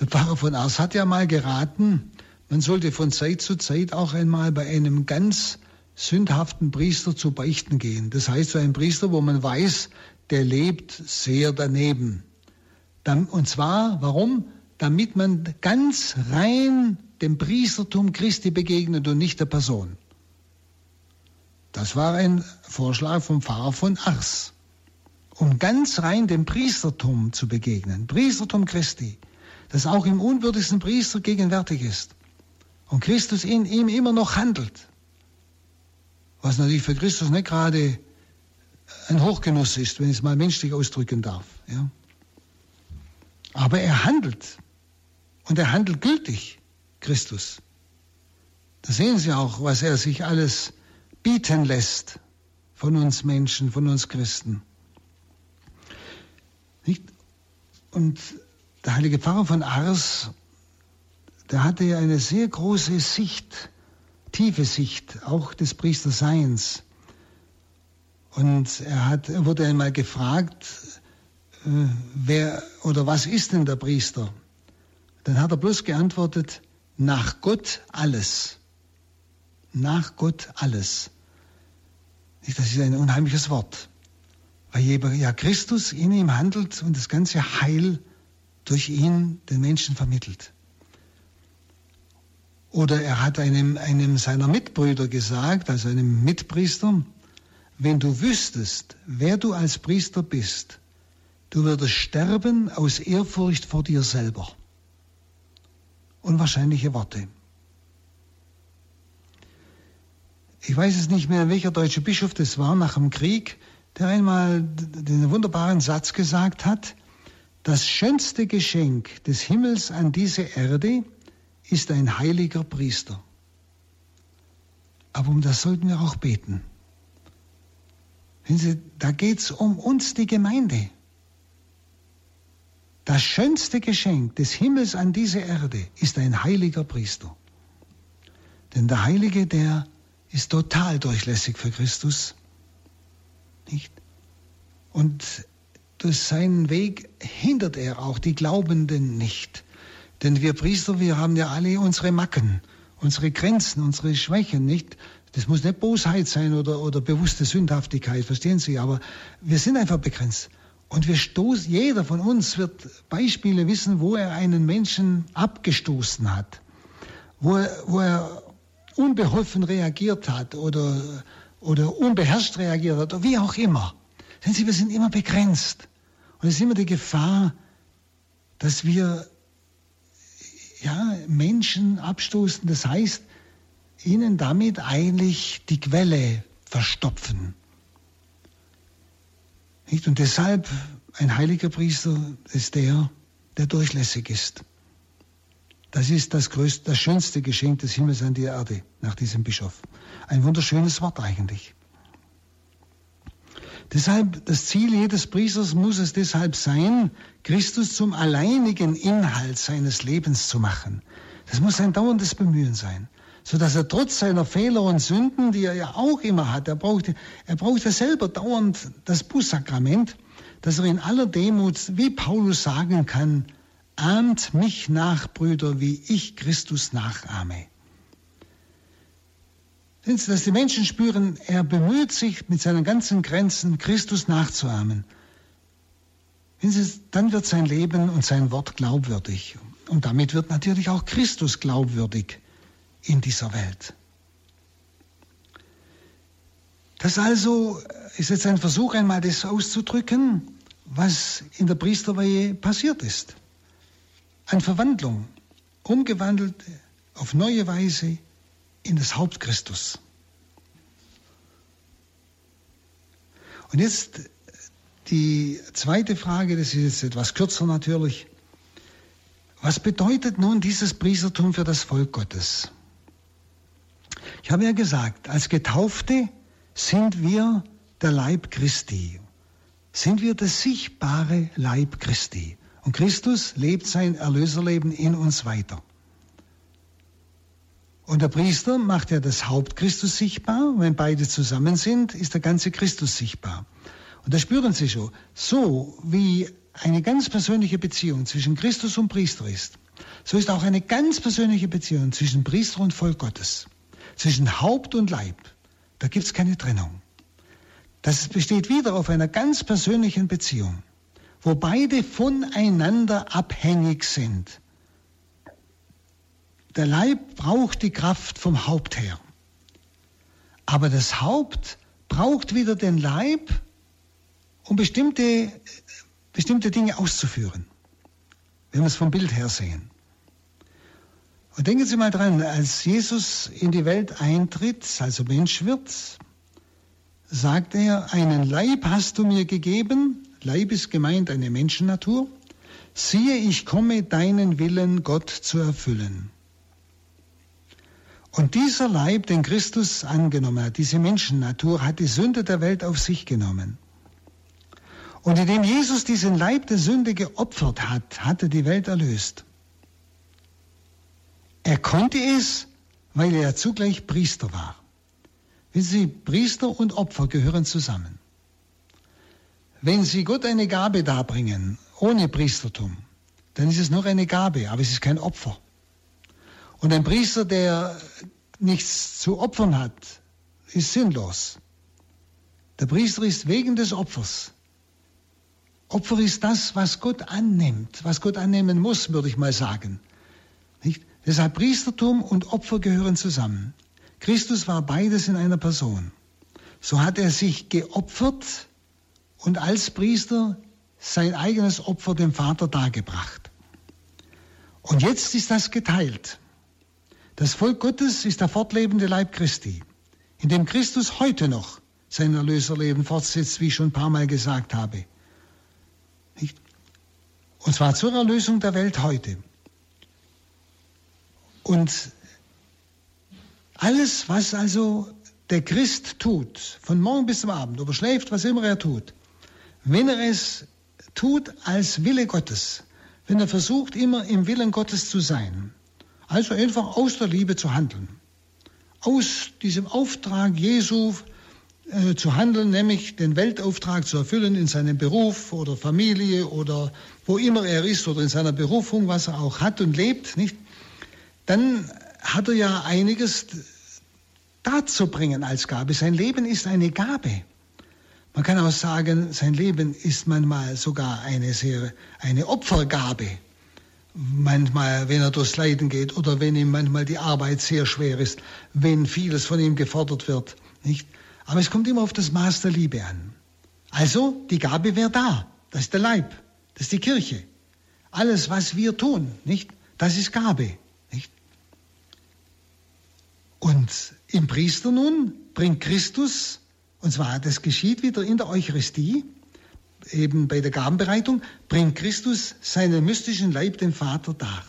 Der Pfarrer von Ars hat ja mal geraten, man sollte von Zeit zu Zeit auch einmal bei einem ganz sündhaften Priester zu beichten gehen. Das heißt, so ein Priester, wo man weiß, der lebt sehr daneben. Und zwar, warum? Damit man ganz rein dem Priestertum Christi begegnet und nicht der Person. Das war ein Vorschlag vom Pfarrer von Ars, um ganz rein dem Priestertum zu begegnen, Priestertum Christi, das auch im unwürdigsten Priester gegenwärtig ist und Christus in ihm immer noch handelt, was natürlich für Christus nicht gerade ein Hochgenuss ist, wenn ich es mal menschlich ausdrücken darf. Ja. Aber er handelt und er handelt gültig, Christus. Da sehen Sie auch, was er sich alles bieten lässt von uns Menschen, von uns Christen. Nicht? Und der heilige Pfarrer von Ars, der hatte ja eine sehr große Sicht, tiefe Sicht, auch des Priesterseins. Und er, hat, er wurde einmal gefragt, äh, wer oder was ist denn der Priester? Dann hat er bloß geantwortet, nach Gott alles. Nach Gott alles. Das ist ein unheimliches Wort, weil ja Christus in ihm handelt und das ganze Heil durch ihn den Menschen vermittelt. Oder er hat einem, einem seiner Mitbrüder gesagt, also einem Mitpriester, wenn du wüsstest, wer du als Priester bist, du würdest sterben aus Ehrfurcht vor dir selber. Unwahrscheinliche Worte. ich weiß es nicht mehr, welcher deutsche Bischof das war nach dem Krieg, der einmal den wunderbaren Satz gesagt hat, das schönste Geschenk des Himmels an diese Erde ist ein heiliger Priester. Aber um das sollten wir auch beten. Sie, da geht es um uns, die Gemeinde. Das schönste Geschenk des Himmels an diese Erde ist ein heiliger Priester. Denn der Heilige, der ist total durchlässig für Christus. Nicht? Und durch seinen Weg hindert er auch die Glaubenden nicht. Denn wir Priester, wir haben ja alle unsere Macken, unsere Grenzen, unsere Schwächen, nicht? Das muss nicht Bosheit sein oder, oder bewusste Sündhaftigkeit, verstehen Sie? Aber wir sind einfach begrenzt. Und wir stoßen, jeder von uns wird Beispiele wissen, wo er einen Menschen abgestoßen hat, wo er, wo er unbeholfen reagiert hat oder, oder unbeherrscht reagiert hat oder wie auch immer. Sehen Sie, wir sind immer begrenzt. Und es ist immer die Gefahr, dass wir ja, Menschen abstoßen, das heißt, ihnen damit eigentlich die Quelle verstopfen. Nicht? Und deshalb ein heiliger Priester ist der, der durchlässig ist. Das ist das größte, das schönste Geschenk des Himmels an die Erde nach diesem Bischof. Ein wunderschönes Wort eigentlich. Deshalb, das Ziel jedes Priesters muss es deshalb sein, Christus zum alleinigen Inhalt seines Lebens zu machen. Das muss ein dauerndes Bemühen sein, so dass er trotz seiner Fehler und Sünden, die er ja auch immer hat, er braucht, er braucht ja selber dauernd das Bußsakrament, dass er in aller Demut, wie Paulus sagen kann, ahmt mich nach, Brüder, wie ich Christus nachahme. Dass die Menschen spüren, er bemüht sich mit seinen ganzen Grenzen, Christus nachzuahmen. Dann wird sein Leben und sein Wort glaubwürdig. Und damit wird natürlich auch Christus glaubwürdig in dieser Welt. Das also ist jetzt ein Versuch, einmal das auszudrücken, was in der Priesterweihe passiert ist. Eine Verwandlung, umgewandelt auf neue Weise in das Haupt Christus. Und jetzt die zweite Frage, das ist jetzt etwas kürzer natürlich. Was bedeutet nun dieses Priestertum für das Volk Gottes? Ich habe ja gesagt, als Getaufte sind wir der Leib Christi. Sind wir das sichtbare Leib Christi. Und Christus lebt sein Erlöserleben in uns weiter. Und der Priester macht ja das Haupt Christus sichtbar. Wenn beide zusammen sind, ist der ganze Christus sichtbar. Und da spüren Sie schon, so wie eine ganz persönliche Beziehung zwischen Christus und Priester ist, so ist auch eine ganz persönliche Beziehung zwischen Priester und Volk Gottes, zwischen Haupt und Leib. Da gibt es keine Trennung. Das besteht wieder auf einer ganz persönlichen Beziehung, wo beide voneinander abhängig sind. Der Leib braucht die Kraft vom Haupt her. Aber das Haupt braucht wieder den Leib, um bestimmte, bestimmte Dinge auszuführen. Wenn wir es vom Bild her sehen. Und denken Sie mal dran, als Jesus in die Welt eintritt, also Mensch wird, sagt er, einen Leib hast du mir gegeben, Leib ist gemeint eine Menschennatur, siehe, ich komme deinen Willen, Gott zu erfüllen. Und dieser Leib, den Christus angenommen hat, diese Menschennatur, hat die Sünde der Welt auf sich genommen. Und indem Jesus diesen Leib der Sünde geopfert hat, hat er die Welt erlöst. Er konnte es, weil er zugleich Priester war. Wissen Sie, Priester und Opfer gehören zusammen. Wenn Sie Gott eine Gabe darbringen, ohne Priestertum, dann ist es nur eine Gabe, aber es ist kein Opfer. Und ein Priester, der nichts zu opfern hat, ist sinnlos. Der Priester ist wegen des Opfers. Opfer ist das, was Gott annimmt, was Gott annehmen muss, würde ich mal sagen. Nicht? Deshalb Priestertum und Opfer gehören zusammen. Christus war beides in einer Person. So hat er sich geopfert und als Priester sein eigenes Opfer dem Vater dargebracht. Und jetzt ist das geteilt. Das Volk Gottes ist der fortlebende Leib Christi, in dem Christus heute noch sein Erlöserleben fortsetzt, wie ich schon ein paar Mal gesagt habe. Nicht? Und zwar zur Erlösung der Welt heute. Und alles, was also der Christ tut, von morgen bis zum Abend, ob er schläft, was immer er tut, wenn er es tut als Wille Gottes, wenn er versucht, immer im Willen Gottes zu sein, also einfach aus der Liebe zu handeln. Aus diesem Auftrag Jesu äh, zu handeln, nämlich den Weltauftrag zu erfüllen in seinem Beruf oder Familie oder wo immer er ist oder in seiner Berufung, was er auch hat und lebt, nicht? Dann hat er ja einiges dazu bringen als Gabe. Sein Leben ist eine Gabe. Man kann auch sagen, sein Leben ist manchmal sogar eine sehr, eine Opfergabe manchmal, wenn er durchs Leiden geht oder wenn ihm manchmal die Arbeit sehr schwer ist, wenn vieles von ihm gefordert wird, nicht? Aber es kommt immer auf das Maß der Liebe an. Also, die Gabe wäre da. Das ist der Leib. Das ist die Kirche. Alles, was wir tun, nicht? Das ist Gabe, nicht? Und im Priester nun bringt Christus, und zwar das geschieht wieder in der Eucharistie, eben bei der Gabenbereitung, bringt Christus seinen mystischen Leib dem Vater dar.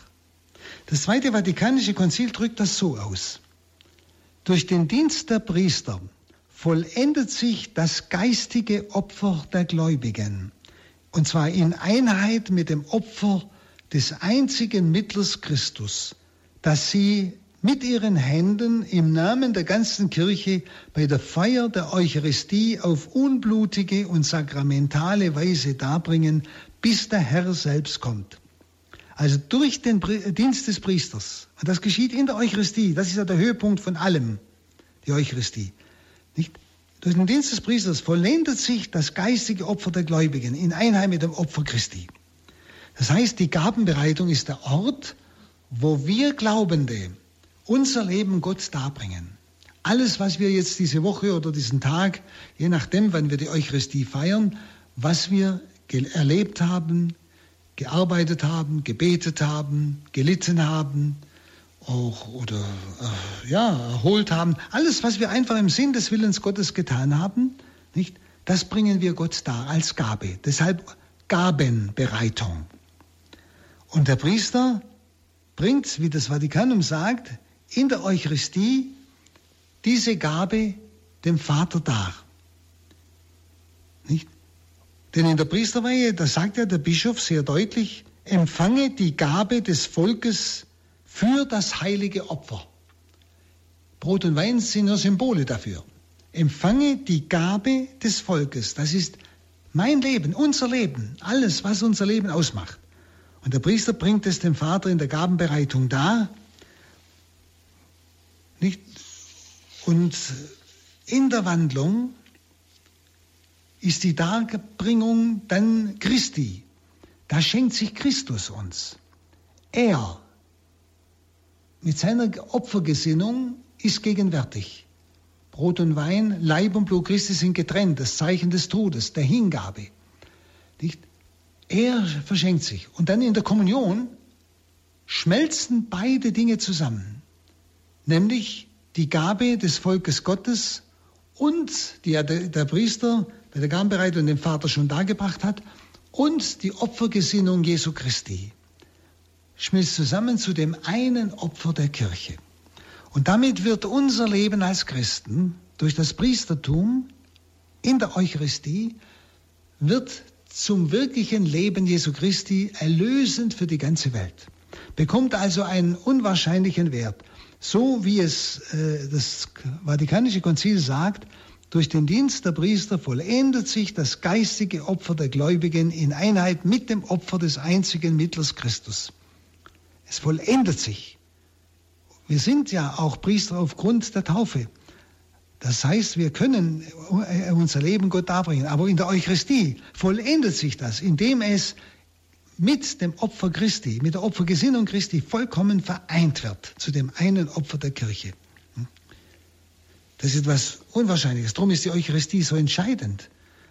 Das Zweite Vatikanische Konzil drückt das so aus. Durch den Dienst der Priester vollendet sich das geistige Opfer der Gläubigen. Und zwar in Einheit mit dem Opfer des einzigen Mittlers Christus, das sie mit ihren Händen im Namen der ganzen Kirche bei der Feier der Eucharistie auf unblutige und sakramentale Weise darbringen, bis der Herr selbst kommt. Also durch den Dienst des Priesters. Und das geschieht in der Eucharistie. Das ist ja der Höhepunkt von allem, die Eucharistie. Nicht? Durch den Dienst des Priesters vollendet sich das geistige Opfer der Gläubigen in Einheit mit dem Opfer Christi. Das heißt, die Gabenbereitung ist der Ort, wo wir Glaubende unser Leben Gott darbringen. Alles, was wir jetzt diese Woche oder diesen Tag, je nachdem, wann wir die Eucharistie feiern, was wir erlebt haben, gearbeitet haben, gebetet haben, gelitten haben, auch oder äh, ja erholt haben, alles, was wir einfach im Sinn des Willens Gottes getan haben, nicht, das bringen wir Gott dar als Gabe. Deshalb Gabenbereitung. Und der Priester bringt, wie das Vatikanum sagt, in der Eucharistie diese Gabe dem Vater dar. Nicht? Denn in der Priesterweihe, da sagt ja der Bischof sehr deutlich, empfange die Gabe des Volkes für das heilige Opfer. Brot und Wein sind nur Symbole dafür. Empfange die Gabe des Volkes. Das ist mein Leben, unser Leben, alles, was unser Leben ausmacht. Und der Priester bringt es dem Vater in der Gabenbereitung dar nicht? Und in der Wandlung ist die Darbringung dann Christi. Da schenkt sich Christus uns. Er mit seiner Opfergesinnung ist gegenwärtig. Brot und Wein, Leib und Blut Christi sind getrennt, das Zeichen des Todes, der Hingabe. Nicht? Er verschenkt sich. Und dann in der Kommunion schmelzen beide Dinge zusammen nämlich die Gabe des Volkes Gottes und die der, Priester bei der Gabenbereitung dem Vater schon dargebracht hat und die Opfergesinnung Jesu Christi schmilzt zusammen zu dem einen Opfer der Kirche. Und damit wird unser Leben als Christen durch das Priestertum in der Eucharistie wird zum wirklichen Leben Jesu Christi erlösend für die ganze Welt. Bekommt also einen unwahrscheinlichen Wert so wie es äh, das Vatikanische Konzil sagt, durch den Dienst der Priester vollendet sich das geistige Opfer der Gläubigen in Einheit mit dem Opfer des einzigen Mittlers Christus. Es vollendet sich. Wir sind ja auch Priester aufgrund der Taufe. Das heißt, wir können äh, unser Leben Gott darbringen. Aber in der Eucharistie vollendet sich das, indem es mit dem Opfer Christi, mit der Opfergesinnung Christi vollkommen vereint wird zu dem einen Opfer der Kirche. Das ist etwas Unwahrscheinliches. Darum ist die Eucharistie so entscheidend.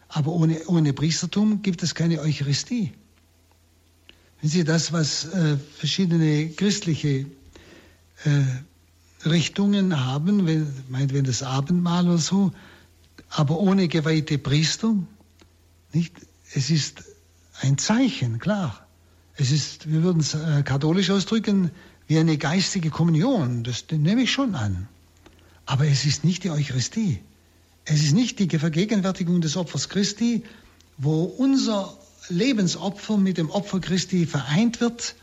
Aber ohne, ohne Priestertum gibt es keine Eucharistie. Wenn Sie das, was äh, verschiedene christliche äh, Richtungen haben, wenn, meint, wenn das Abendmahl oder so, aber ohne geweihte Priester, nicht? Es ist ein Zeichen, klar. Es ist, wir würden es äh, katholisch ausdrücken, wie eine geistige Kommunion. Das nehme ich schon an. Aber es ist nicht die Eucharistie. Es ist nicht die Vergegenwärtigung des Opfers Christi, wo unser Lebensopfer mit dem Opfer Christi vereint wird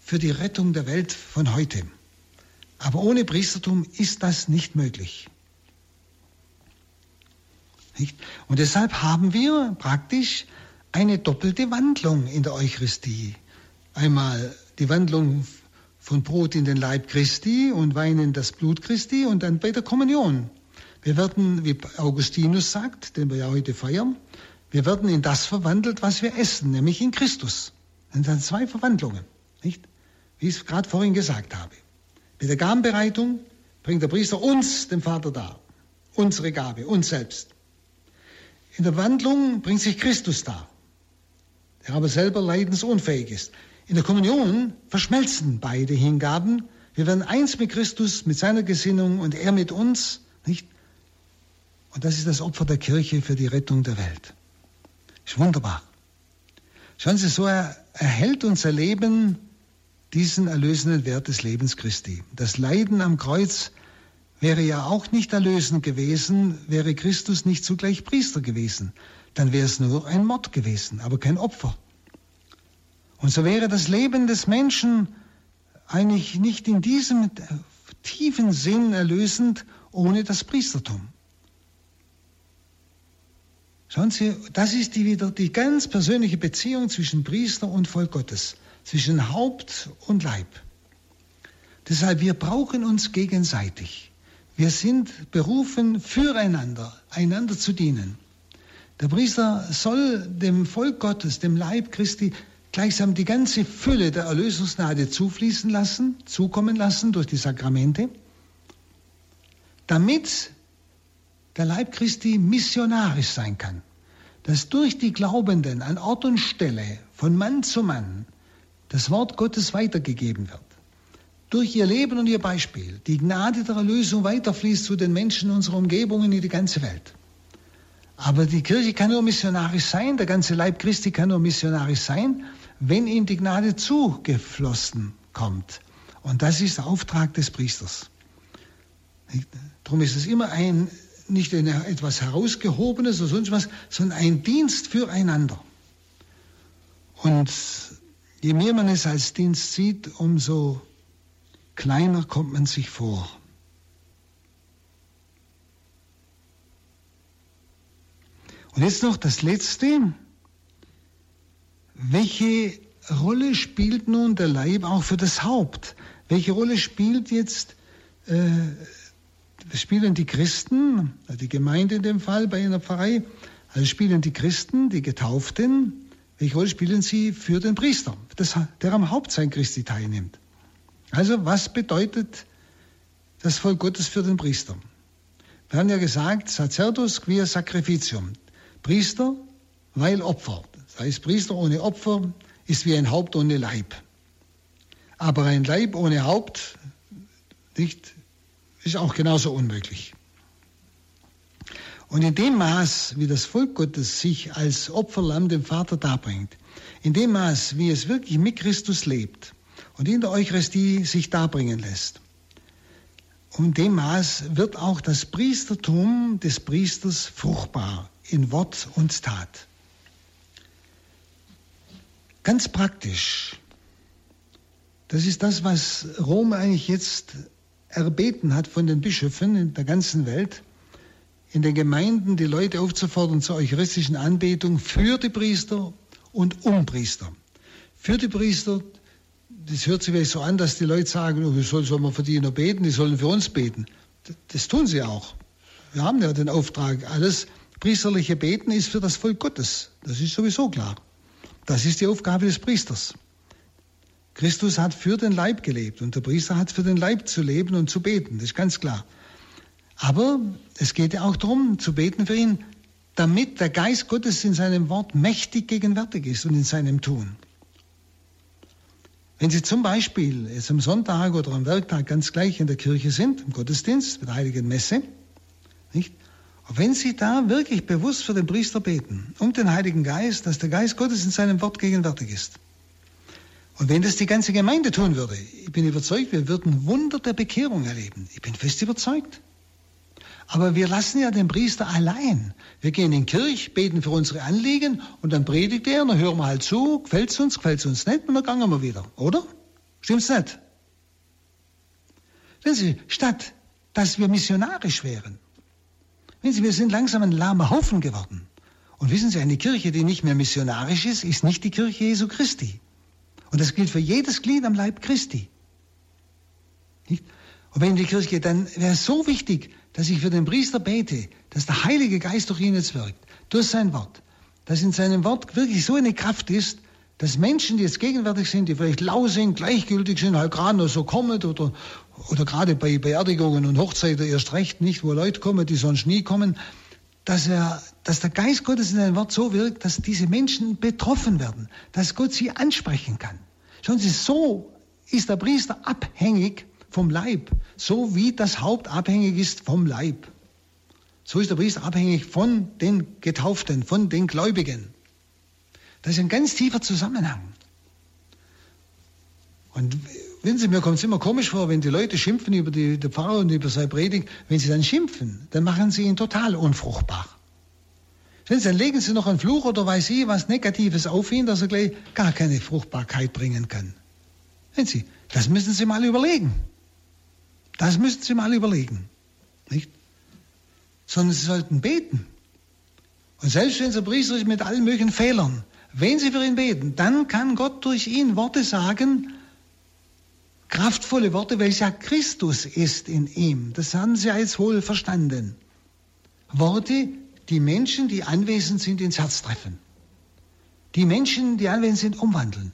für die Rettung der Welt von heute. Aber ohne Priestertum ist das nicht möglich. Nicht? Und deshalb haben wir praktisch eine doppelte Wandlung in der Eucharistie. Einmal die Wandlung von Brot in den Leib Christi und Wein in das Blut Christi und dann bei der Kommunion. Wir werden, wie Augustinus sagt, den wir ja heute feiern, wir werden in das verwandelt, was wir essen, nämlich in Christus. Das sind zwei Verwandlungen, nicht? Wie ich es gerade vorhin gesagt habe. Mit der Gabenbereitung bringt der Priester uns, dem Vater, dar. Unsere Gabe, uns selbst. In der Wandlung bringt sich Christus dar der aber selber leidensunfähig ist. In der Kommunion verschmelzen beide Hingaben. Wir werden eins mit Christus, mit seiner Gesinnung und er mit uns, nicht? Und das ist das Opfer der Kirche für die Rettung der Welt. Ist wunderbar. Schauen Sie, so erhält unser Leben diesen erlösenden Wert des Lebens Christi. Das Leiden am Kreuz wäre ja auch nicht erlösend gewesen, wäre Christus nicht zugleich Priester gewesen. Dann wäre es nur ein Mord gewesen, aber kein Opfer. Und so wäre das Leben des Menschen eigentlich nicht in diesem tiefen Sinn erlösend ohne das Priestertum. Schauen Sie, das ist die wieder die ganz persönliche Beziehung zwischen Priester und Volk Gottes, zwischen Haupt und Leib. Deshalb, wir brauchen uns gegenseitig. Wir sind berufen, füreinander, einander zu dienen. Der Priester soll dem Volk Gottes, dem Leib Christi, gleichsam die ganze Fülle der Erlösungsgnade zufließen lassen, zukommen lassen durch die Sakramente, damit der Leib Christi missionarisch sein kann, dass durch die Glaubenden an Ort und Stelle von Mann zu Mann das Wort Gottes weitergegeben wird. Durch ihr Leben und ihr Beispiel die Gnade der Erlösung weiterfließt zu den Menschen unserer Umgebung in die ganze Welt. Aber die Kirche kann nur missionarisch sein, der ganze Leib Christi kann nur missionarisch sein, wenn ihm die Gnade zugeflossen kommt. Und das ist der Auftrag des Priesters. Darum ist es immer ein, nicht etwas Herausgehobenes oder sonst was, sondern ein Dienst füreinander. Und je mehr man es als Dienst sieht, umso kleiner kommt man sich vor. Und jetzt noch das Letzte. Welche Rolle spielt nun der Leib auch für das Haupt? Welche Rolle spielt jetzt, äh, spielen die Christen, also die Gemeinde in dem Fall bei einer Pfarrei, also spielen die Christen, die Getauften, welche Rolle spielen sie für den Priester, das, der am Hauptsein Christi teilnimmt? Also was bedeutet das Volk Gottes für den Priester? Wir haben ja gesagt, Sacerdos quia sacrificium. Priester, weil Opfer. Das heißt, Priester ohne Opfer ist wie ein Haupt ohne Leib. Aber ein Leib ohne Haupt nicht, ist auch genauso unmöglich. Und in dem Maß, wie das Volk Gottes sich als Opferlamm dem Vater darbringt, in dem Maß, wie es wirklich mit Christus lebt und in der Eucharistie sich darbringen lässt, um dem Maß wird auch das Priestertum des Priesters fruchtbar in Wort und Tat. Ganz praktisch. Das ist das, was Rom eigentlich jetzt erbeten hat von den Bischöfen in der ganzen Welt, in den Gemeinden die Leute aufzufordern zur eucharistischen Anbetung für die Priester und um Priester. Für die Priester, das hört sich vielleicht so an, dass die Leute sagen, oh, wie soll, soll man für die noch beten, die sollen für uns beten. Das tun sie auch. Wir haben ja den Auftrag, alles priesterliche Beten ist für das Volk Gottes. Das ist sowieso klar. Das ist die Aufgabe des Priesters. Christus hat für den Leib gelebt und der Priester hat für den Leib zu leben und zu beten, das ist ganz klar. Aber es geht ja auch darum, zu beten für ihn, damit der Geist Gottes in seinem Wort mächtig gegenwärtig ist und in seinem Tun. Wenn Sie zum Beispiel jetzt am Sonntag oder am Werktag ganz gleich in der Kirche sind, im Gottesdienst, mit der Heiligen Messe, nicht? Wenn Sie da wirklich bewusst für den Priester beten, um den Heiligen Geist, dass der Geist Gottes in seinem Wort gegenwärtig ist. Und wenn das die ganze Gemeinde tun würde, ich bin überzeugt, wir würden Wunder der Bekehrung erleben. Ich bin fest überzeugt. Aber wir lassen ja den Priester allein. Wir gehen in die Kirche, beten für unsere Anliegen und dann predigt er und dann hören wir halt zu, gefällt es uns, gefällt es uns nicht und dann gehen wir wieder. Oder? Stimmt's nicht? Wenn Sie, statt dass wir missionarisch wären, Wissen Sie, wir sind langsam ein lahmer Haufen geworden. Und wissen Sie, eine Kirche, die nicht mehr missionarisch ist, ist nicht die Kirche Jesu Christi. Und das gilt für jedes Glied am Leib Christi. Nicht? Und wenn die Kirche, dann wäre es so wichtig, dass ich für den Priester bete, dass der Heilige Geist durch ihn jetzt wirkt, durch sein Wort, dass in seinem Wort wirklich so eine Kraft ist, dass Menschen, die jetzt gegenwärtig sind, die vielleicht lau sind, gleichgültig sind, halt gerade noch so kommen oder, oder gerade bei Beerdigungen und Hochzeiten erst recht nicht, wo Leute kommen, die sonst nie kommen, dass, er, dass der Geist Gottes in einem Wort so wirkt, dass diese Menschen betroffen werden, dass Gott sie ansprechen kann. Schauen Sie, so ist der Priester abhängig vom Leib, so wie das Haupt abhängig ist vom Leib. So ist der Priester abhängig von den Getauften, von den Gläubigen. Das ist ein ganz tiefer Zusammenhang. Und Wissen Sie, mir kommt es immer komisch vor, wenn die Leute schimpfen über die, die Pfarrer und über seine Predigt. Wenn sie dann schimpfen, dann machen sie ihn total unfruchtbar. Sie, dann legen Sie noch einen Fluch oder weiß ich was Negatives auf ihn, dass er gleich gar keine Fruchtbarkeit bringen kann. Wenn Sie, das müssen Sie mal überlegen. Das müssen Sie mal überlegen. Nicht? Sondern Sie sollten beten. Und selbst wenn Sie Priester ist mit allen möglichen Fehlern, wenn Sie für ihn beten, dann kann Gott durch ihn Worte sagen, kraftvolle Worte, weil es ja Christus ist in ihm. Das haben Sie jetzt wohl verstanden. Worte, die Menschen, die anwesend sind, ins Herz treffen. Die Menschen, die anwesend sind, umwandeln.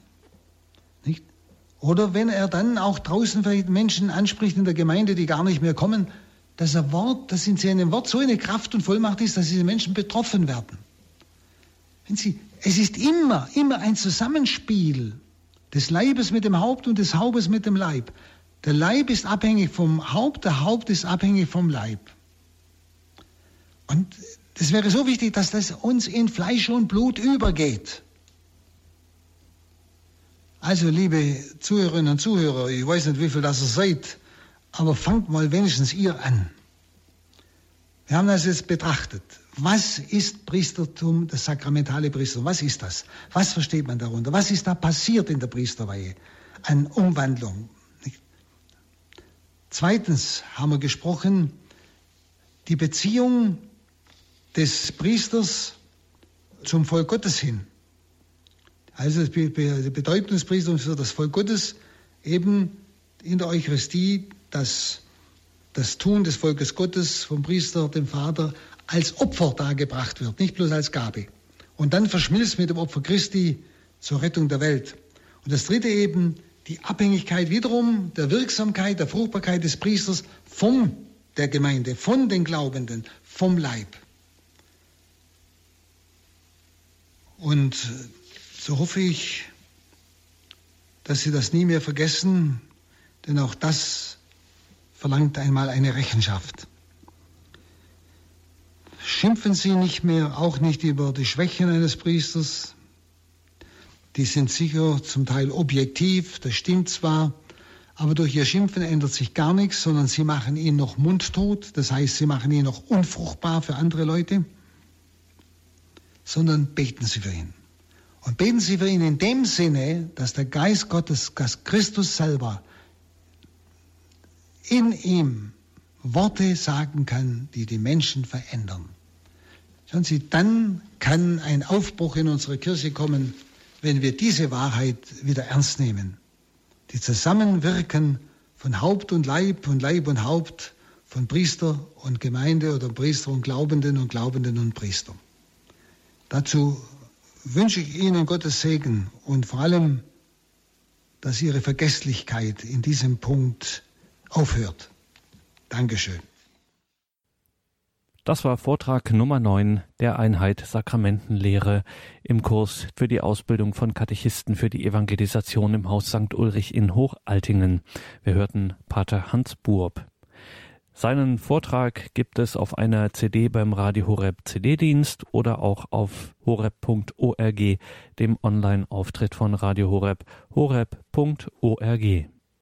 Nicht? Oder wenn er dann auch draußen vielleicht Menschen anspricht in der Gemeinde, die gar nicht mehr kommen, dass er Wort, dass in seinem Wort so eine Kraft und Vollmacht ist, dass diese Menschen betroffen werden. Wenn Sie, es ist immer, immer ein Zusammenspiel des Leibes mit dem Haupt und des Hauptes mit dem Leib. Der Leib ist abhängig vom Haupt, der Haupt ist abhängig vom Leib. Und das wäre so wichtig, dass das uns in Fleisch und Blut übergeht. Also, liebe Zuhörerinnen und Zuhörer, ich weiß nicht, wie viel das ihr seid, aber fangt mal wenigstens ihr an. Wir haben das jetzt betrachtet. Was ist Priestertum, das sakramentale Priestertum? Was ist das? Was versteht man darunter? Was ist da passiert in der Priesterweihe an Umwandlung? Zweitens haben wir gesprochen, die Beziehung des Priesters zum Volk Gottes hin. Also die Bedeutung des Priesters für das Volk Gottes eben in der Eucharistie, dass das Tun des Volkes Gottes vom Priester, dem Vater, als Opfer dargebracht wird, nicht bloß als Gabe. Und dann verschmilzt mit dem Opfer Christi zur Rettung der Welt. Und das dritte eben, die Abhängigkeit wiederum der Wirksamkeit, der Fruchtbarkeit des Priesters von der Gemeinde, von den Glaubenden, vom Leib. Und so hoffe ich, dass Sie das nie mehr vergessen, denn auch das verlangt einmal eine Rechenschaft. Schimpfen Sie nicht mehr, auch nicht über die Schwächen eines Priesters. Die sind sicher zum Teil objektiv, das stimmt zwar, aber durch ihr Schimpfen ändert sich gar nichts, sondern Sie machen ihn noch mundtot, das heißt, Sie machen ihn noch unfruchtbar für andere Leute, sondern beten Sie für ihn. Und beten Sie für ihn in dem Sinne, dass der Geist Gottes, dass Christus selber in ihm Worte sagen kann, die die Menschen verändern. Schauen Sie, dann kann ein Aufbruch in unsere Kirche kommen, wenn wir diese Wahrheit wieder ernst nehmen. Die Zusammenwirken von Haupt und Leib und Leib und Haupt, von Priester und Gemeinde oder Priester und Glaubenden und Glaubenden und Priester. Dazu wünsche ich Ihnen Gottes Segen und vor allem, dass Ihre Vergesslichkeit in diesem Punkt aufhört. Dankeschön. Das war Vortrag Nummer 9 der Einheit Sakramentenlehre im Kurs für die Ausbildung von Katechisten für die Evangelisation im Haus St. Ulrich in Hochaltingen. Wir hörten Pater Hans Burb. Seinen Vortrag gibt es auf einer CD beim Radio Horeb CD-Dienst oder auch auf horeb.org, dem Online-Auftritt von Radio Horeb, horeb.org.